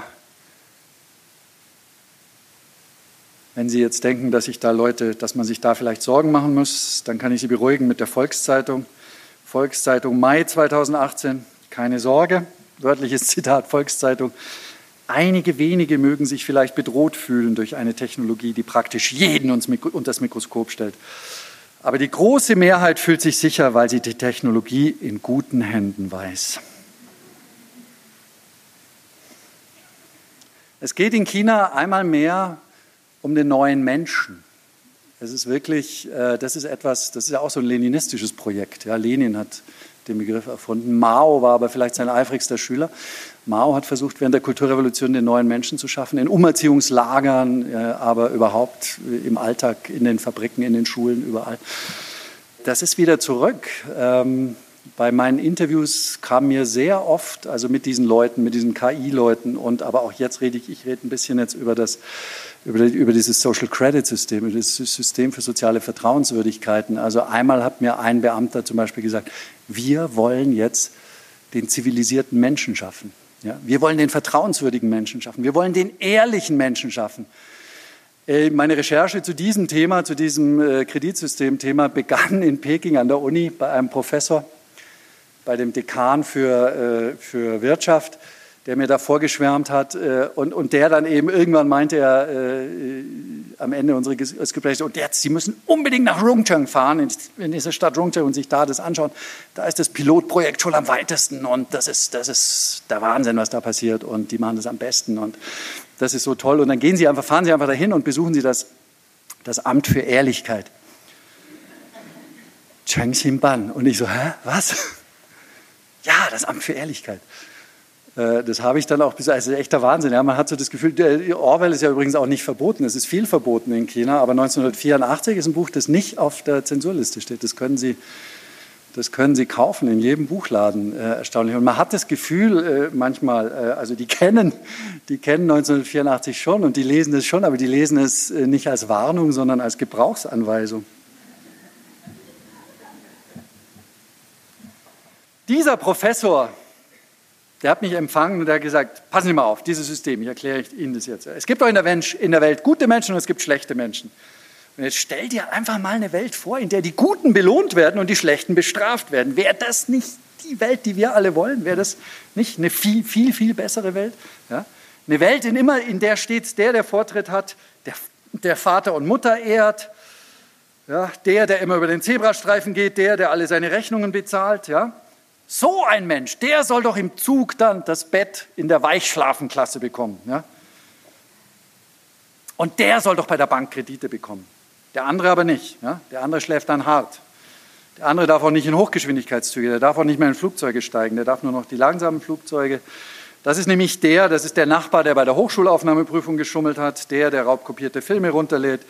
Wenn Sie jetzt denken, dass ich da Leute, dass man sich da vielleicht Sorgen machen muss, dann kann ich Sie beruhigen mit der Volkszeitung. Volkszeitung Mai 2018, keine Sorge, wörtliches Zitat Volkszeitung. Einige wenige mögen sich vielleicht bedroht fühlen durch eine Technologie, die praktisch jeden unter das Mikroskop stellt. Aber die große Mehrheit fühlt sich sicher, weil sie die Technologie in guten Händen weiß. Es geht in China einmal mehr um den neuen Menschen. Es ist wirklich, äh, das ist etwas, das ist ja auch so ein leninistisches Projekt. Ja, Lenin hat den Begriff erfunden. Mao war aber vielleicht sein eifrigster Schüler. Mao hat versucht, während der Kulturrevolution den neuen Menschen zu schaffen, in Umerziehungslagern, aber überhaupt im Alltag, in den Fabriken, in den Schulen, überall. Das ist wieder zurück. Ähm, bei meinen Interviews kam mir sehr oft, also mit diesen Leuten, mit diesen KI-Leuten und aber auch jetzt rede ich, ich rede ein bisschen jetzt über das, über, über dieses Social Credit System, über das System für soziale Vertrauenswürdigkeiten. Also einmal hat mir ein Beamter zum Beispiel gesagt, wir wollen jetzt den zivilisierten Menschen schaffen. Ja, wir wollen den vertrauenswürdigen Menschen schaffen. Wir wollen den ehrlichen Menschen schaffen. Äh, meine Recherche zu diesem Thema, zu diesem äh, Kreditsystem-Thema begann in Peking an der Uni bei einem Professor, bei dem Dekan für, äh, für Wirtschaft, der mir da vorgeschwärmt hat äh, und, und der dann eben irgendwann meinte er äh, am Ende unseres Gesprächs, und jetzt, Sie müssen unbedingt nach Rungcheng fahren, in, in diese Stadt Rungcheng und sich da das anschauen. Da ist das Pilotprojekt schon am weitesten und das ist, das ist der Wahnsinn, was da passiert und die machen das am besten und das ist so toll. Und dann gehen Sie einfach, fahren Sie einfach dahin und besuchen Sie das, das Amt für Ehrlichkeit. Cheng Xinban. Und ich so, hä, was? <laughs> Ja, das Amt für Ehrlichkeit. Äh, das habe ich dann auch, bis, also echter Wahnsinn. Ja, man hat so das Gefühl, Orwell ist ja übrigens auch nicht verboten. Es ist viel verboten in China, aber 1984 ist ein Buch, das nicht auf der Zensurliste steht. Das können Sie, das können Sie kaufen in jedem Buchladen, äh, erstaunlich. Und man hat das Gefühl äh, manchmal, äh, also die kennen, die kennen 1984 schon und die lesen es schon, aber die lesen es äh, nicht als Warnung, sondern als Gebrauchsanweisung. Dieser Professor, der hat mich empfangen und der hat gesagt, passen Sie mal auf, dieses System, ich erkläre Ihnen das jetzt. Es gibt doch in der, Welt gute Menschen und es gibt schlechte Menschen. Und jetzt stell dir einfach mal eine Welt vor, in der die Guten belohnt werden und die Schlechten bestraft werden. Wäre das nicht die Welt, die wir alle wollen? Wäre das nicht eine viel, viel, viel bessere Welt? Ja? Eine Welt, in, immer, in der stets der, der Vortritt hat, der, der Vater und Mutter ehrt, ja? der, der immer über den Zebrastreifen geht, der, der alle seine Rechnungen bezahlt, ja? So ein Mensch, der soll doch im Zug dann das Bett in der Weichschlafenklasse bekommen. Ja? Und der soll doch bei der Bank Kredite bekommen. Der andere aber nicht. Ja? Der andere schläft dann hart. Der andere darf auch nicht in Hochgeschwindigkeitszüge, der darf auch nicht mehr in Flugzeuge steigen, der darf nur noch die langsamen Flugzeuge. Das ist nämlich der, das ist der Nachbar, der bei der Hochschulaufnahmeprüfung geschummelt hat, der, der raubkopierte Filme runterlädt,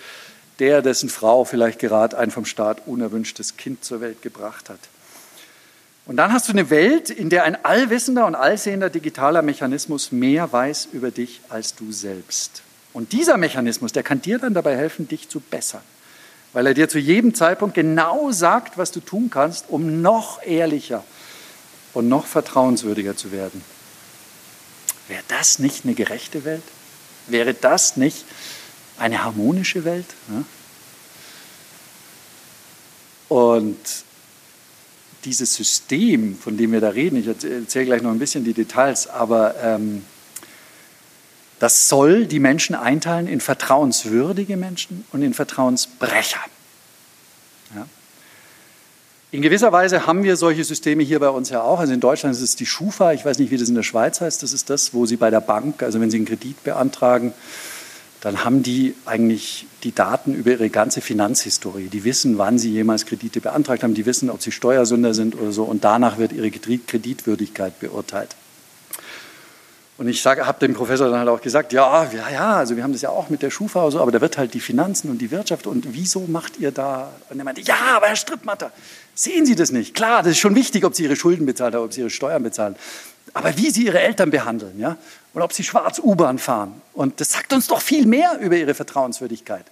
der, dessen Frau vielleicht gerade ein vom Staat unerwünschtes Kind zur Welt gebracht hat. Und dann hast du eine Welt, in der ein allwissender und allsehender digitaler Mechanismus mehr weiß über dich als du selbst. Und dieser Mechanismus, der kann dir dann dabei helfen, dich zu bessern, weil er dir zu jedem Zeitpunkt genau sagt, was du tun kannst, um noch ehrlicher und noch vertrauenswürdiger zu werden. Wäre das nicht eine gerechte Welt? Wäre das nicht eine harmonische Welt? Und dieses System, von dem wir da reden, ich erzähle gleich noch ein bisschen die Details, aber ähm, das soll die Menschen einteilen in vertrauenswürdige Menschen und in Vertrauensbrecher. Ja. In gewisser Weise haben wir solche Systeme hier bei uns ja auch. Also in Deutschland ist es die Schufa, ich weiß nicht, wie das in der Schweiz heißt, das ist das, wo Sie bei der Bank, also wenn Sie einen Kredit beantragen, dann haben die eigentlich die Daten über ihre ganze Finanzhistorie. Die wissen, wann sie jemals Kredite beantragt haben, die wissen, ob sie Steuersünder sind oder so und danach wird ihre Kreditwürdigkeit beurteilt. Und ich habe dem Professor dann halt auch gesagt, ja, ja, ja, also wir haben das ja auch mit der Schufa oder so, aber da wird halt die Finanzen und die Wirtschaft und wieso macht ihr da? Und er meinte, ja, aber Herr Strittmatter, sehen Sie das nicht? Klar, das ist schon wichtig, ob Sie Ihre Schulden bezahlen oder ob Sie Ihre Steuern bezahlen. Aber wie Sie Ihre Eltern behandeln, ja, und ob sie schwarz U-Bahn fahren. Und das sagt uns doch viel mehr über ihre Vertrauenswürdigkeit.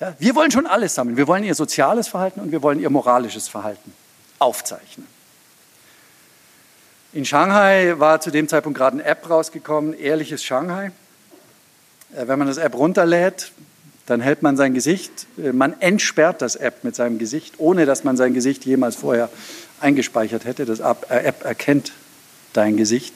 Ja, wir wollen schon alles sammeln. Wir wollen ihr soziales Verhalten und wir wollen ihr moralisches Verhalten aufzeichnen. In Shanghai war zu dem Zeitpunkt gerade eine App rausgekommen, Ehrliches Shanghai. Äh, wenn man das App runterlädt, dann hält man sein Gesicht, äh, man entsperrt das App mit seinem Gesicht, ohne dass man sein Gesicht jemals vorher eingespeichert hätte. Das App erkennt dein Gesicht.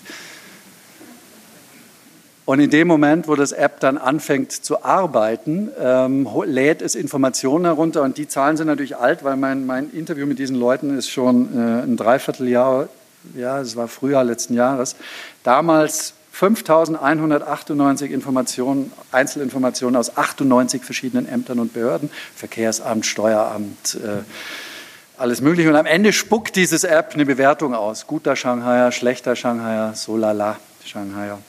Und in dem Moment, wo das App dann anfängt zu arbeiten, ähm, lädt es Informationen herunter. Und die Zahlen sind natürlich alt, weil mein, mein Interview mit diesen Leuten ist schon äh, ein Dreivierteljahr, ja, es war Frühjahr letzten Jahres. Damals 5198 Informationen, Einzelinformationen aus 98 verschiedenen Ämtern und Behörden, Verkehrsamt, Steueramt, äh, alles Mögliche. Und am Ende spuckt dieses App eine Bewertung aus. Guter Shanghaier, schlechter Shanghaier, so lala Shanghaier.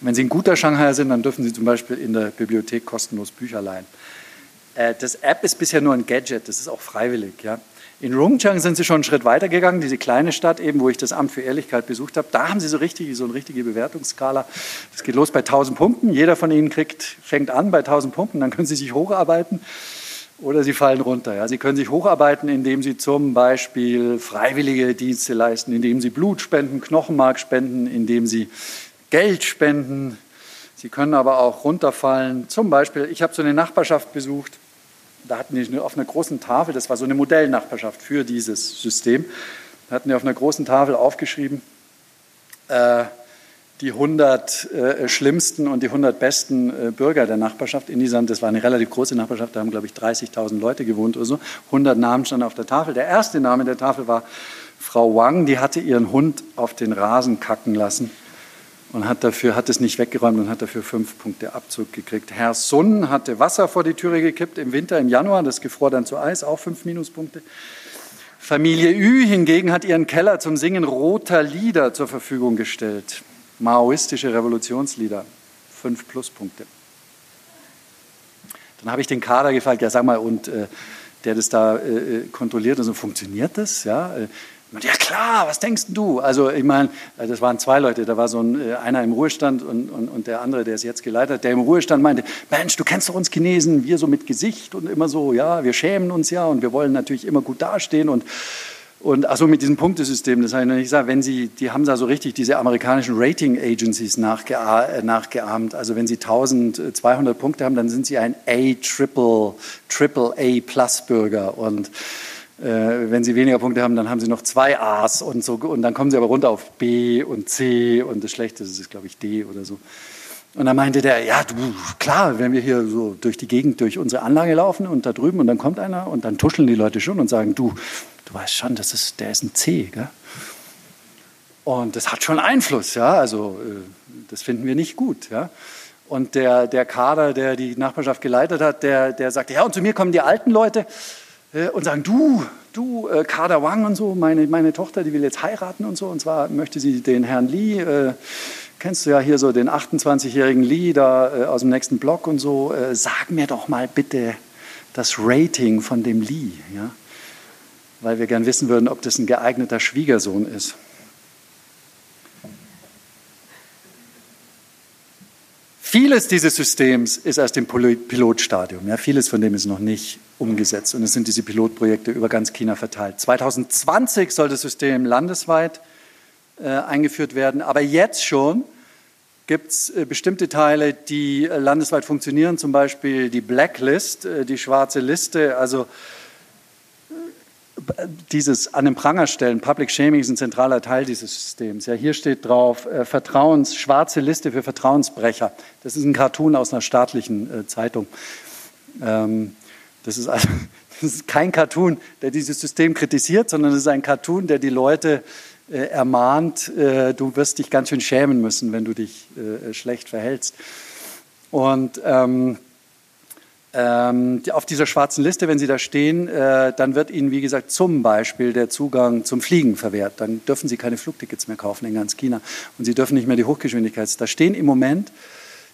Wenn Sie ein guter Shanghaier sind, dann dürfen Sie zum Beispiel in der Bibliothek kostenlos Bücher leihen. Äh, das App ist bisher nur ein Gadget, das ist auch freiwillig. Ja. In Rungchang sind sie schon einen Schritt weiter gegangen, diese kleine Stadt eben, wo ich das Amt für Ehrlichkeit besucht habe. Da haben sie so richtig, so eine richtige Bewertungsskala. Das geht los bei 1000 Punkten. Jeder von ihnen kriegt, fängt an bei 1000 Punkten. Dann können sie sich hocharbeiten oder sie fallen runter. Ja. Sie können sich hocharbeiten, indem sie zum Beispiel freiwillige Dienste leisten, indem sie Blut spenden, Knochenmark spenden, indem sie Geld spenden. Sie können aber auch runterfallen. Zum Beispiel, ich habe so eine Nachbarschaft besucht da hatten die auf einer großen Tafel, das war so eine Modellnachbarschaft für dieses System, da hatten die auf einer großen Tafel aufgeschrieben, äh, die 100 äh, schlimmsten und die 100 besten äh, Bürger der Nachbarschaft in dieser, das war eine relativ große Nachbarschaft, da haben, glaube ich, 30.000 Leute gewohnt oder so. 100 Namen standen auf der Tafel. Der erste Name der Tafel war Frau Wang, die hatte ihren Hund auf den Rasen kacken lassen und hat dafür hat es nicht weggeräumt und hat dafür fünf Punkte Abzug gekriegt. Herr Sun hatte Wasser vor die Türe gekippt im Winter, im Januar, das gefror dann zu Eis, auch fünf Minuspunkte. Familie Ü hingegen hat ihren Keller zum Singen roter Lieder zur Verfügung gestellt. Maoistische Revolutionslieder, fünf Pluspunkte. Dann habe ich den Kader gefragt, ja sag mal, und äh, der das da äh, äh kontrolliert, also funktioniert das? Ja? Äh, ja klar, was denkst du? Also ich meine, äh, das waren zwei Leute, da war so ein, äh, einer im Ruhestand und, und, und der andere, der es jetzt geleitet hat, der im Ruhestand meinte, Mensch, du kennst doch uns Chinesen, wir so mit Gesicht und immer so, ja, wir schämen uns ja und wir wollen natürlich immer gut dastehen und und also mit diesem Punktesystem, das habe ich noch nicht gesagt, wenn Sie, die haben da so richtig diese amerikanischen Rating Agencies äh, nachgeahmt. Also wenn Sie 1200 Punkte haben, dann sind Sie ein A Triple, Triple A Plus Bürger und wenn Sie weniger Punkte haben, dann haben Sie noch zwei A's und so. Und dann kommen Sie aber runter auf B und C und das Schlechteste ist, glaube ich, D oder so. Und dann meinte der, ja, du, klar, wenn wir hier so durch die Gegend, durch unsere Anlage laufen und da drüben und dann kommt einer und dann tuscheln die Leute schon und sagen, du, du weißt schon, das ist, der ist ein C, gell? Und das hat schon Einfluss, ja, also äh, das finden wir nicht gut, ja. Und der, der Kader, der die Nachbarschaft geleitet hat, der, der sagte, ja, und zu mir kommen die alten Leute äh, und sagen, du, du, äh, Kader Wang und so, meine, meine Tochter, die will jetzt heiraten und so, und zwar möchte sie den Herrn Li, äh, kennst du ja hier so den 28-jährigen Li da äh, aus dem nächsten Block und so, äh, sag mir doch mal bitte das Rating von dem Li, ja? weil wir gern wissen würden, ob das ein geeigneter Schwiegersohn ist. Vieles dieses Systems ist erst im Pilotstadium. Ja, vieles von dem ist noch nicht umgesetzt. Und es sind diese Pilotprojekte über ganz China verteilt. 2020 soll das System landesweit äh, eingeführt werden. Aber jetzt schon gibt es äh, bestimmte Teile, die äh, landesweit funktionieren. Zum Beispiel die Blacklist, äh, die schwarze Liste. Also dieses an den Pranger stellen, Public Shaming ist ein zentraler Teil dieses Systems. Ja, hier steht drauf, äh, Vertrauens, schwarze Liste für Vertrauensbrecher. Das ist ein Cartoon aus einer staatlichen äh, Zeitung. Ähm, das, ist also, <laughs> das ist kein Cartoon, der dieses System kritisiert, sondern es ist ein Cartoon, der die Leute äh, ermahnt, äh, du wirst dich ganz schön schämen müssen, wenn du dich äh, schlecht verhältst. Und ähm, ähm, auf dieser schwarzen Liste, wenn Sie da stehen, äh, dann wird Ihnen, wie gesagt, zum Beispiel der Zugang zum Fliegen verwehrt. Dann dürfen Sie keine Flugtickets mehr kaufen in ganz China. Und Sie dürfen nicht mehr die Hochgeschwindigkeits. Da stehen im Moment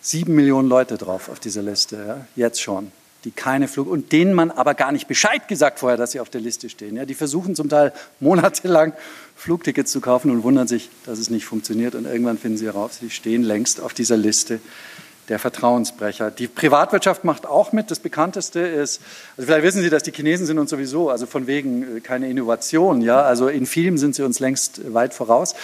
sieben Millionen Leute drauf auf dieser Liste, ja, jetzt schon, die keine Flug und denen man aber gar nicht Bescheid gesagt vorher, dass sie auf der Liste stehen. Ja, die versuchen zum Teil monatelang Flugtickets zu kaufen und wundern sich, dass es nicht funktioniert. Und irgendwann finden sie heraus, sie stehen längst auf dieser Liste der Vertrauensbrecher. Die Privatwirtschaft macht auch mit. Das bekannteste ist, also vielleicht wissen Sie, dass die Chinesen sind uns sowieso, also von wegen äh, keine Innovation, ja, also in vielem sind sie uns längst weit voraus.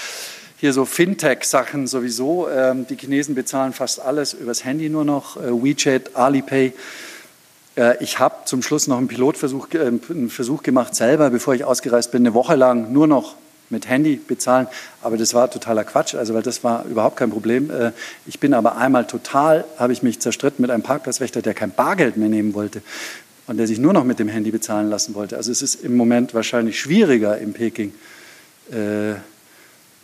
hier so Fintech-Sachen sowieso. Ähm, die Chinesen bezahlen fast alles übers Handy nur noch, äh, WeChat, Alipay. Äh, ich habe zum Schluss noch einen Pilotversuch einen Versuch gemacht, selber, bevor ich ausgereist bin, eine Woche lang nur noch mit Handy bezahlen. Aber das war totaler Quatsch, also weil das war überhaupt kein Problem. Äh, ich bin aber einmal total, habe ich mich zerstritten mit einem Parkplatzwächter, der kein Bargeld mehr nehmen wollte und der sich nur noch mit dem Handy bezahlen lassen wollte. Also es ist im Moment wahrscheinlich schwieriger in Peking, äh,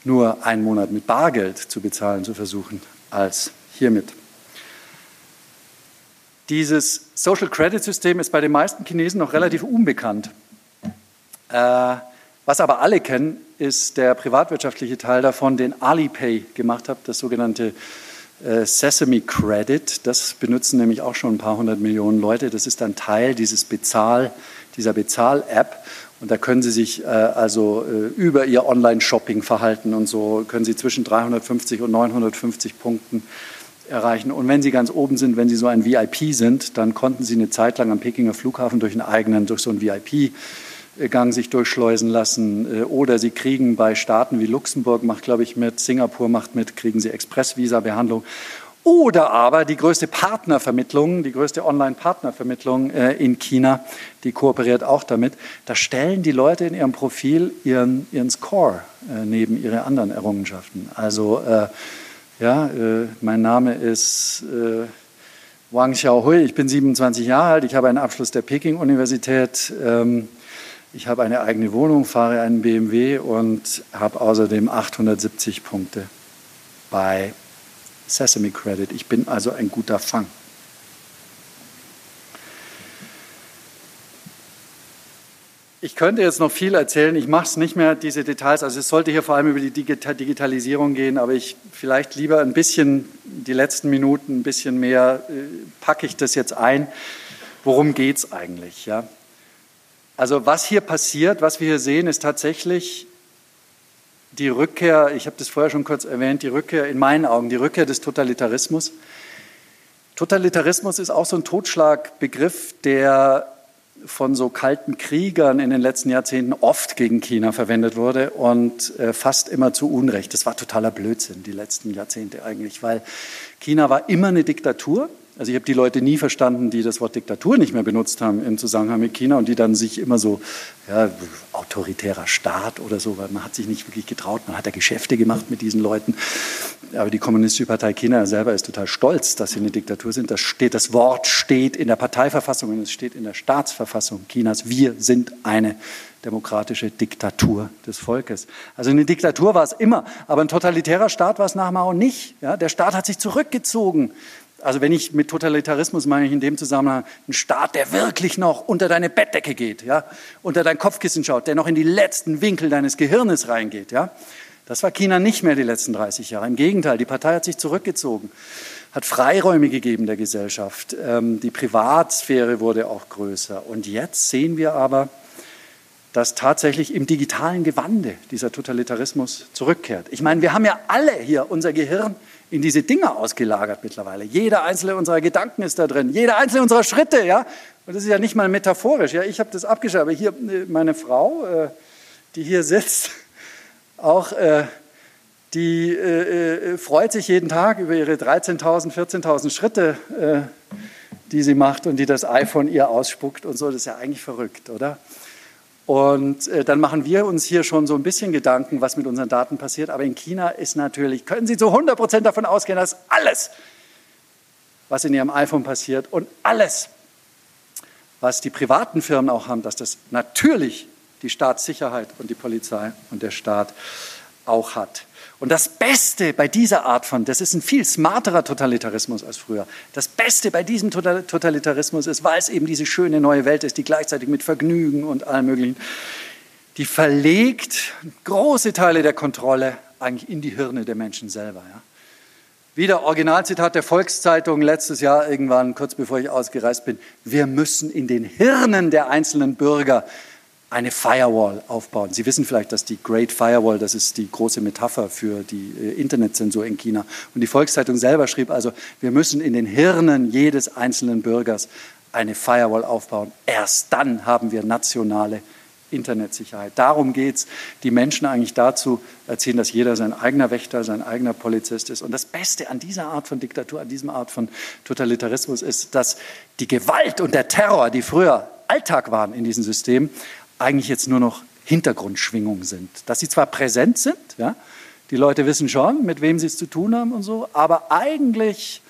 nur einen Monat mit Bargeld zu bezahlen zu versuchen, als hiermit. Dieses Social Credit System ist bei den meisten Chinesen noch relativ unbekannt. Äh, was aber alle kennen, ist der privatwirtschaftliche Teil davon, den Alipay gemacht hat, das sogenannte äh, Sesame Credit. Das benutzen nämlich auch schon ein paar hundert Millionen Leute. Das ist dann Teil dieses Bezahl, dieser Bezahl-App. Und da können Sie sich äh, also äh, über Ihr Online-Shopping-Verhalten und so, können Sie zwischen 350 und 950 Punkten erreichen. Und wenn Sie ganz oben sind, wenn Sie so ein VIP sind, dann konnten Sie eine Zeit lang am Pekinger Flughafen durch einen eigenen, durch so ein VIP Gang sich durchschleusen lassen. Äh, oder sie kriegen bei Staaten wie Luxemburg, macht glaube ich mit, Singapur macht mit, kriegen sie Express-Visa-Behandlung. Oder aber die größte Partnervermittlung, die größte Online-Partnervermittlung äh, in China, die kooperiert auch damit. Da stellen die Leute in ihrem Profil ihren, ihren Score äh, neben ihre anderen Errungenschaften. Also, ja, mein Name ist Wang Xiaohui, ich bin 27 Jahre alt, ich habe einen Abschluss der Peking-Universität. Ähm, ich habe eine eigene Wohnung, fahre einen BMW und habe außerdem 870 Punkte bei Sesame Credit. Ich bin also ein guter Fang. Ich könnte jetzt noch viel erzählen, ich mache es nicht mehr, diese Details. Also es sollte hier vor allem über die Digitalisierung gehen, aber ich vielleicht lieber ein bisschen, die letzten Minuten ein bisschen mehr, äh, packe ich das jetzt ein. Worum geht es eigentlich? Ja? Also was hier passiert, was wir hier sehen, ist tatsächlich die Rückkehr, ich habe das vorher schon kurz erwähnt, die Rückkehr in meinen Augen, die Rückkehr des Totalitarismus. Totalitarismus ist auch so ein Totschlagbegriff, der von so kalten Kriegern in den letzten Jahrzehnten oft gegen China verwendet wurde und äh, fast immer zu Unrecht. Das war totaler Blödsinn, die letzten Jahrzehnte eigentlich, weil China war immer eine Diktatur also ich habe die Leute nie verstanden, die das Wort Diktatur nicht mehr benutzt haben im Zusammenhang mit China und die dann sich immer so, ja, autoritärer Staat oder so, weil man hat sich nicht wirklich getraut, man hat ja Geschäfte gemacht mit diesen Leuten. Aber die Kommunistische Partei China selber ist total stolz, dass sie eine Diktatur sind. Das, steht, das Wort steht in der Parteiverfassung und es steht in der Staatsverfassung Chinas. Wir sind eine demokratische Diktatur des Volkes. Also eine Diktatur war es immer, aber ein totalitärer Staat war es nach Mao nicht. Ja, der Staat hat sich zurückgezogen also wenn ich mit Totalitarismus meine ich in dem Zusammenhang einen Staat, der wirklich noch unter deine Bettdecke geht, ja, unter dein Kopfkissen schaut, der noch in die letzten Winkel deines Gehirnes reingeht, ja. Das war China nicht mehr die letzten 30 Jahre. Im Gegenteil, die Partei hat sich zurückgezogen, hat Freiräume gegeben der Gesellschaft. Ähm, die Privatsphäre wurde auch größer. Und jetzt sehen wir aber, dass tatsächlich im digitalen Gewande dieser Totalitarismus zurückkehrt. Ich meine, wir haben ja alle hier unser Gehirn in diese Dinge ausgelagert mittlerweile. Jeder einzelne unserer Gedanken ist da drin, jeder einzelne unserer Schritte, ja. Und das ist ja nicht mal metaphorisch, ja. Ich habe das abgeschrieben, aber hier äh, meine Frau, äh, die hier sitzt, <laughs> auch äh, die freut sich jeden Tag über ihre 13.000, 14.000 Schritte, die sie macht und die das iPhone ihr ausspuckt und so. Das ist ja eigentlich verrückt, oder? Und äh, dann machen wir uns hier schon so ein bisschen Gedanken, was mit unseren Daten passiert. Aber in China ist natürlich, können Sie zu 100 Prozent davon ausgehen, dass alles, was in Ihrem iPhone passiert und alles, was die privaten Firmen auch haben, dass das natürlich die Staatssicherheit und die Polizei und der Staat auch hat. Und das Beste bei dieser Art von, das ist ein viel smarterer Totalitarismus als früher. Das Beste bei diesem Totalitarismus ist, weil es eben diese schöne neue Welt ist, die gleichzeitig mit Vergnügen und allem Möglichen, die verlegt große Teile der Kontrolle eigentlich in die Hirne der Menschen selber. Ja. Wieder Originalzitat der Volkszeitung letztes Jahr irgendwann, kurz bevor ich ausgereist bin. Wir müssen in den Hirnen der einzelnen Bürger eine Firewall aufbauen. Sie wissen vielleicht, dass die Great Firewall, das ist die große Metapher für die äh, Internetzensur in China. Und die Volkszeitung selber schrieb also, wir müssen in den Hirnen jedes einzelnen Bürgers eine Firewall aufbauen. Erst dann haben wir nationale Internetsicherheit. Darum geht es, die Menschen eigentlich dazu erziehen, dass jeder sein eigener Wächter, sein eigener Polizist ist. Und das Beste an dieser Art von Diktatur, an diesem Art von Totalitarismus ist, dass die Gewalt und der Terror, die früher Alltag waren in diesem System, eigentlich jetzt nur noch Hintergrundschwingungen sind. Dass sie zwar präsent sind, ja, die Leute wissen schon, mit wem sie es zu tun haben und so, aber eigentlich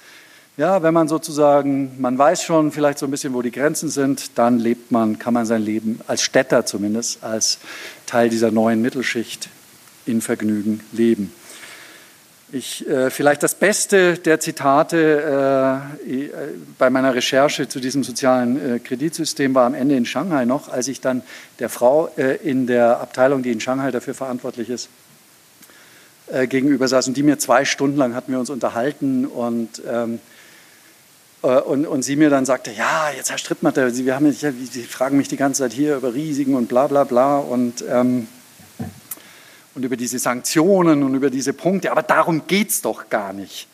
ja, wenn man sozusagen, man weiß schon vielleicht so ein bisschen, wo die Grenzen sind, dann lebt man, kann man sein Leben als Städter zumindest, als Teil dieser neuen Mittelschicht in Vergnügen leben. Ich, äh, vielleicht das Beste der Zitate äh, bei meiner Recherche zu diesem sozialen äh, Kreditsystem war am Ende in Shanghai noch, als ich dann der Frau äh, in der Abteilung, die in Shanghai dafür verantwortlich ist, äh, gegenüber saß und die mir zwei Stunden lang hatten wir uns unterhalten und ähm, äh, und, und sie mir dann sagte, ja, jetzt Herr Strittmatter, Sie, wir haben, Sie fragen mich die ganze Zeit hier über Risiken und bla bla bla und, ähm, und über diese Sanktionen und über diese Punkte, aber darum geht es doch gar nicht.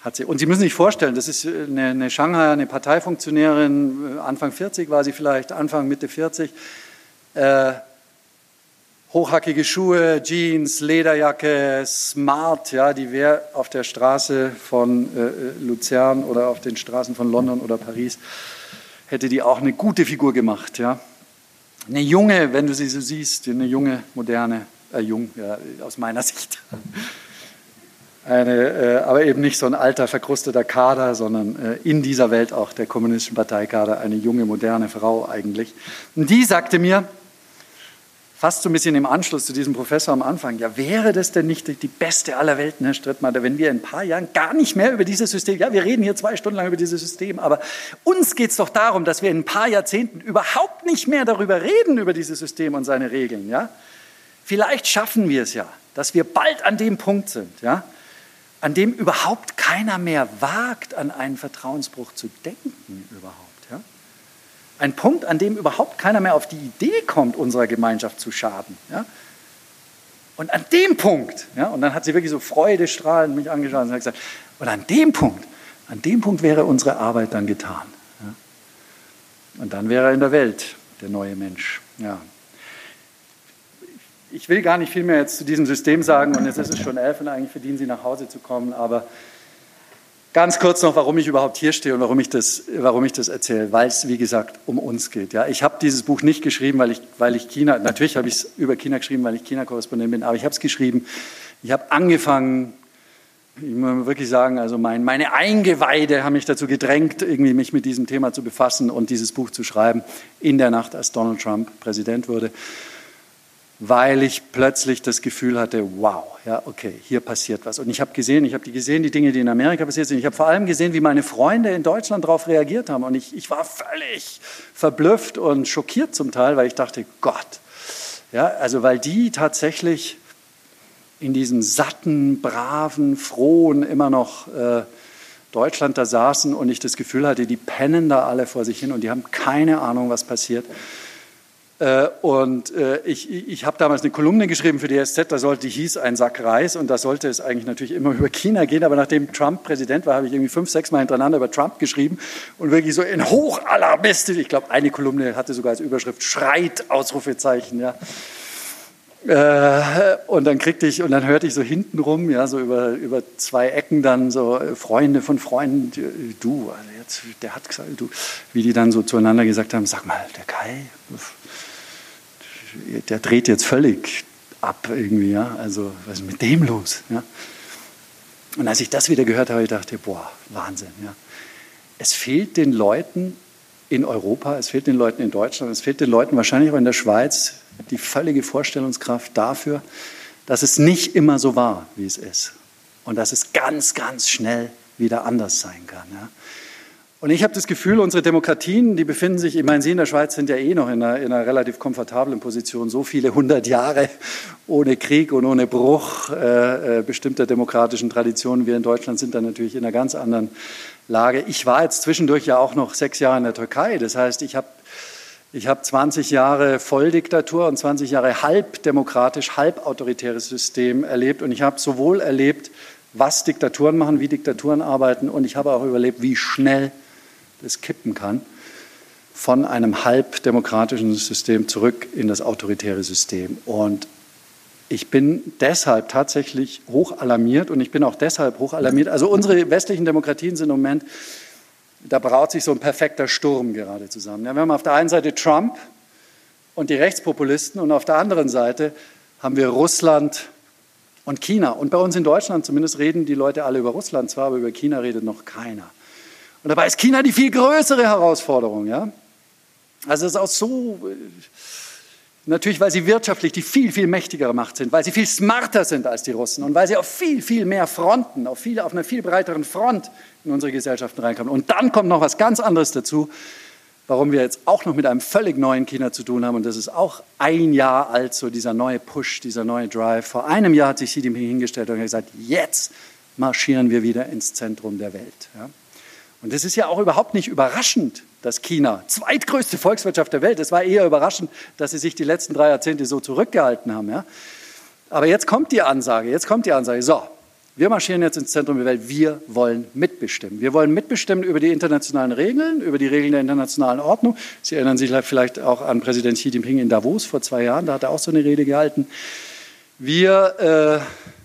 Hat sie. Und Sie müssen sich vorstellen, das ist eine, eine Shanghai, eine Parteifunktionärin, äh, Anfang 40 war sie vielleicht, Anfang, Mitte 40. Äh, hochhackige Schuhe, Jeans, Lederjacke, smart, ja, die wäre auf der Straße von äh, Luzern oder auf den Straßen von London oder Paris, hätte die auch eine gute Figur gemacht, ja. Eine junge, wenn du sie so siehst, eine junge, moderne, äh, jung, ja, aus meiner Sicht. Eine, äh, aber eben nicht so ein alter, verkrusteter Kader, sondern äh, in dieser Welt auch der kommunistischen Parteikader eine junge, moderne Frau eigentlich. Und die sagte mir, fast so ein bisschen im Anschluss zu diesem Professor am Anfang, ja, wäre das denn nicht die beste aller Welten, Herr Strittmatter, wenn wir in ein paar Jahren gar nicht mehr über dieses System, ja, wir reden hier zwei Stunden lang über dieses System, aber uns geht es doch darum, dass wir in ein paar Jahrzehnten überhaupt nicht mehr darüber reden, über dieses System und seine Regeln, ja. Vielleicht schaffen wir es ja, dass wir bald an dem Punkt sind, ja, an dem überhaupt keiner mehr wagt, an einen Vertrauensbruch zu denken überhaupt. Ein Punkt, an dem überhaupt keiner mehr auf die Idee kommt, unserer Gemeinschaft zu schaden. Ja? Und an dem Punkt, ja, und dann hat sie wirklich so freudestrahlend mich angeschaut und hat gesagt, und an dem Punkt, an dem Punkt wäre unsere Arbeit dann getan. Ja? Und dann wäre er in der Welt der neue Mensch. Ja. Ich will gar nicht viel mehr jetzt zu diesem System sagen, und jetzt ist es schon elf und eigentlich verdienen Sie nach Hause zu kommen, aber Ganz kurz noch, warum ich überhaupt hier stehe und warum ich das, warum ich das erzähle, weil es, wie gesagt, um uns geht. Ja, ich habe dieses Buch nicht geschrieben, weil ich, weil ich China, natürlich habe ich es über China geschrieben, weil ich China-Korrespondent bin, aber ich habe es geschrieben, ich habe angefangen, ich muss wirklich sagen, also mein, meine Eingeweide haben mich dazu gedrängt, irgendwie mich mit diesem Thema zu befassen und dieses Buch zu schreiben, in der Nacht, als Donald Trump Präsident wurde weil ich plötzlich das Gefühl hatte, wow, ja, okay, hier passiert was. Und ich habe gesehen, ich habe die gesehen, die Dinge, die in Amerika passiert sind. Ich habe vor allem gesehen, wie meine Freunde in Deutschland darauf reagiert haben. Und ich, ich war völlig verblüfft und schockiert zum Teil, weil ich dachte, Gott, ja, also weil die tatsächlich in diesem satten, braven, frohen, immer noch äh, Deutschland da saßen und ich das Gefühl hatte, die pennen da alle vor sich hin und die haben keine Ahnung, was passiert. Äh, und äh, ich, ich habe damals eine Kolumne geschrieben für die SZ, da sollte, die hieß Ein Sack Reis und da sollte es eigentlich natürlich immer <laughs> über China gehen, aber nachdem Trump Präsident war, habe ich irgendwie fünf, sechs Mal hintereinander über Trump geschrieben und wirklich so in hochalarmistisch, ich glaube eine Kolumne hatte sogar als Überschrift Schreit, Ausrufezeichen, ja. Äh, und dann kriegte ich, und dann hörte ich so hintenrum, ja, so über, über zwei Ecken dann so Freunde von Freunden, du, also jetzt, der hat gesagt, du, wie die dann so zueinander gesagt haben, sag mal, der Kai, der dreht jetzt völlig ab irgendwie, ja. Also was ist mit dem los? Ja? Und als ich das wieder gehört habe, ich dachte, boah, Wahnsinn, ja. Es fehlt den Leuten in Europa, es fehlt den Leuten in Deutschland, es fehlt den Leuten wahrscheinlich auch in der Schweiz die völlige Vorstellungskraft dafür, dass es nicht immer so war, wie es ist. Und dass es ganz, ganz schnell wieder anders sein kann. Ja? Und ich habe das Gefühl, unsere Demokratien, die befinden sich, ich meine, Sie in der Schweiz sind ja eh noch in einer, in einer relativ komfortablen Position, so viele hundert Jahre ohne Krieg und ohne Bruch äh, äh, bestimmter demokratischen Traditionen. Wir in Deutschland sind da natürlich in einer ganz anderen Lage. Ich war jetzt zwischendurch ja auch noch sechs Jahre in der Türkei. Das heißt, ich habe ich habe 20 Jahre Volldiktatur und 20 Jahre halbdemokratisch, halbautoritäres System erlebt. Und ich habe sowohl erlebt, was Diktaturen machen, wie Diktaturen arbeiten. Und ich habe auch überlebt, wie schnell das kippen kann. von einem halbdemokratischen System zurück in das autoritäre System. Und ich bin deshalb tatsächlich hoch alarmiert und ich bin auch deshalb hoch alarmiert. Also unsere westlichen Demokratien sind im Moment, da braut sich so ein perfekter Sturm gerade zusammen. Ja, wir haben auf der einen Seite Trump und die Rechtspopulisten und auf der anderen Seite haben wir Russland und China. Und bei uns in Deutschland zumindest reden die Leute alle über Russland zwar, aber über China redet noch keiner. Und dabei ist China die viel größere Herausforderung. Ja? Also es ist auch so Natürlich, weil sie wirtschaftlich die viel, viel mächtigere Macht sind, weil sie viel smarter sind als die Russen und weil sie auf viel, viel mehr Fronten, auf, viel, auf einer viel breiteren Front in unsere Gesellschaften reinkommen. Und dann kommt noch was ganz anderes dazu, warum wir jetzt auch noch mit einem völlig neuen China zu tun haben. Und das ist auch ein Jahr alt, so dieser neue Push, dieser neue Drive. Vor einem Jahr hat sich Xi Jinping hingestellt und gesagt, jetzt marschieren wir wieder ins Zentrum der Welt. Ja? Und das ist ja auch überhaupt nicht überraschend, dass China, zweitgrößte Volkswirtschaft der Welt, es war eher überraschend, dass sie sich die letzten drei Jahrzehnte so zurückgehalten haben. Ja? Aber jetzt kommt die Ansage, jetzt kommt die Ansage, so, wir marschieren jetzt ins Zentrum der Welt, wir wollen mitbestimmen. Wir wollen mitbestimmen über die internationalen Regeln, über die Regeln der internationalen Ordnung. Sie erinnern sich vielleicht auch an Präsident Xi Jinping in Davos vor zwei Jahren, da hat er auch so eine Rede gehalten. Wir äh,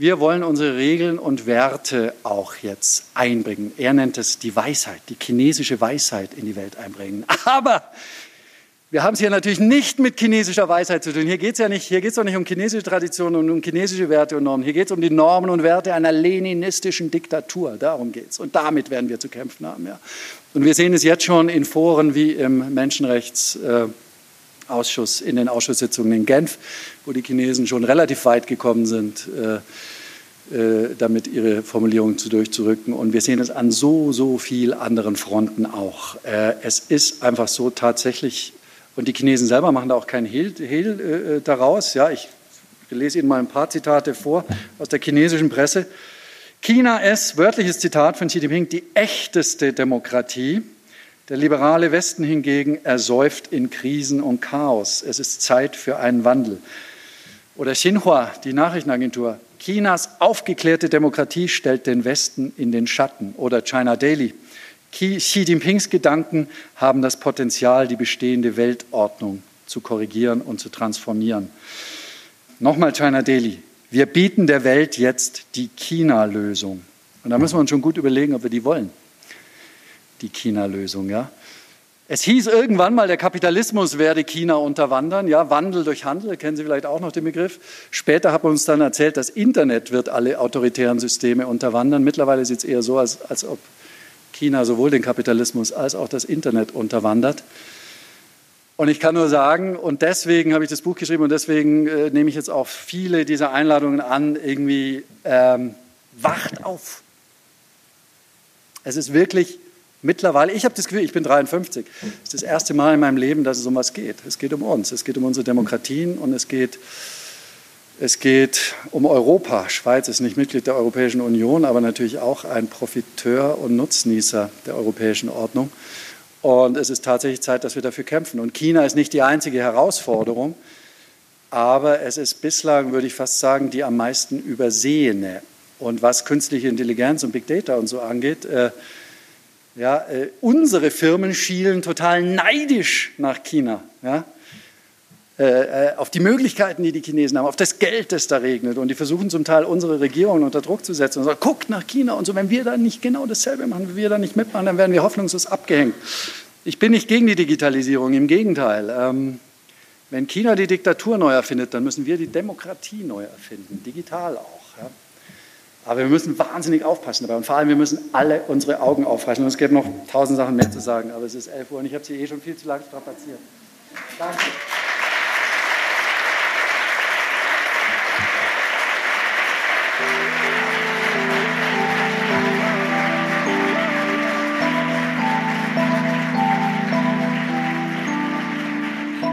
wir wollen unsere Regeln und Werte auch jetzt einbringen. Er nennt es die Weisheit, die chinesische Weisheit in die Welt einbringen. <laughs> Aber wir haben es hier natürlich nicht mit chinesischer Weisheit zu tun. Hier geht es ja nicht, hier geht doch nicht um chinesische Traditionen und um chinesische Werte und Normen. Hier geht es um die Normen und Werte einer leninistischen Diktatur. Darum geht es. Und damit werden wir zu kämpfen haben. Ja. Und wir sehen es jetzt schon in Foren wie im Menschenrechts. Äh, Ausschuss, in den Ausschusssitzungen in Genf, wo die Chinesen schon relativ weit gekommen sind, äh, äh, damit ihre Formulierungen zu durchzurücken. Und wir sehen es an so, so vielen anderen Fronten auch. Äh, es ist einfach so tatsächlich, und die Chinesen selber machen da auch keinen Hehl, Hehl daraus. Ja, ich lese Ihnen mal ein paar Zitate vor aus der chinesischen Presse. China ist, wörtliches Zitat von Xi Jinping, die echteste Demokratie. Der liberale Westen hingegen ersäuft in Krisen und Chaos. Es ist Zeit für einen Wandel. Oder Xinhua, die Nachrichtenagentur. Chinas aufgeklärte Demokratie stellt den Westen in den Schatten. Oder China Daily. Xi Jinpings Gedanken haben das Potenzial, die bestehende Weltordnung zu korrigieren und zu transformieren. Nochmal China Daily. Wir bieten der Welt jetzt die China-Lösung. Und da müssen wir uns schon gut überlegen, ob wir die wollen die China-Lösung. Ja? Es hieß irgendwann mal, der Kapitalismus werde China unterwandern. Ja, Wandel durch Handel, kennen Sie vielleicht auch noch den Begriff. Später hat man uns dann erzählt, das Internet wird alle autoritären Systeme unterwandern. Mittlerweile sieht es eher so, als, als ob China sowohl den Kapitalismus als auch das Internet unterwandert. Und ich kann nur sagen, und deswegen habe ich das Buch geschrieben und deswegen äh, nehme ich jetzt auch viele dieser Einladungen an, irgendwie ähm, wacht auf. Es ist wirklich Mittlerweile, ich habe das Gefühl, ich bin 53. Es ist das erste Mal in meinem Leben, dass es um was geht. Es geht um uns, es geht um unsere Demokratien und es geht, es geht um Europa. Schweiz ist nicht Mitglied der Europäischen Union, aber natürlich auch ein Profiteur und Nutznießer der europäischen Ordnung. Und es ist tatsächlich Zeit, dass wir dafür kämpfen. Und China ist nicht die einzige Herausforderung, aber es ist bislang, würde ich fast sagen, die am meisten übersehene. Und was künstliche Intelligenz und Big Data und so angeht, äh, ja, äh, unsere Firmen schielen total neidisch nach China. Ja? Äh, äh, auf die Möglichkeiten, die die Chinesen haben, auf das Geld, das da regnet. Und die versuchen zum Teil unsere Regierung unter Druck zu setzen und sagen, guckt nach China und so. Wenn wir da nicht genau dasselbe machen, wenn wir da nicht mitmachen, dann werden wir hoffnungslos abgehängt. Ich bin nicht gegen die Digitalisierung, im Gegenteil. Ähm, wenn China die Diktatur neu erfindet, dann müssen wir die Demokratie neu erfinden, digital auch. Aber wir müssen wahnsinnig aufpassen dabei und vor allem, wir müssen alle unsere Augen aufreißen. Und es gibt noch tausend Sachen mehr zu sagen, aber es ist 11 Uhr und ich habe Sie eh schon viel zu lange strapaziert. Danke.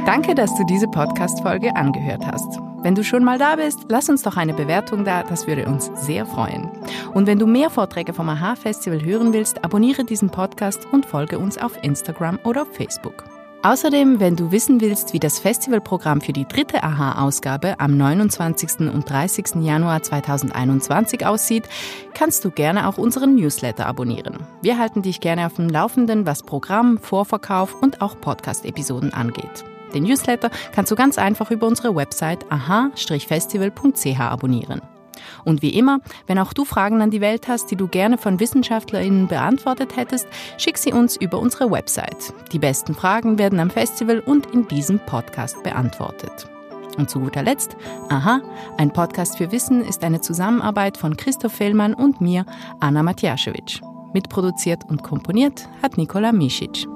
Danke, dass du diese Podcast-Folge angehört hast. Wenn du schon mal da bist, lass uns doch eine Bewertung da, das würde uns sehr freuen. Und wenn du mehr Vorträge vom AHA Festival hören willst, abonniere diesen Podcast und folge uns auf Instagram oder auf Facebook. Außerdem, wenn du wissen willst, wie das Festivalprogramm für die dritte AHA-Ausgabe am 29. und 30. Januar 2021 aussieht, kannst du gerne auch unseren Newsletter abonnieren. Wir halten dich gerne auf dem Laufenden, was Programm, Vorverkauf und auch Podcast-Episoden angeht. Den Newsletter kannst du ganz einfach über unsere Website aha-festival.ch abonnieren. Und wie immer, wenn auch du Fragen an die Welt hast, die du gerne von WissenschaftlerInnen beantwortet hättest, schick sie uns über unsere Website. Die besten Fragen werden am Festival und in diesem Podcast beantwortet. Und zu guter Letzt, aha, ein Podcast für Wissen ist eine Zusammenarbeit von Christoph Fellmann und mir, Anna Matjaschewitsch. Mitproduziert und komponiert hat Nikola Misic.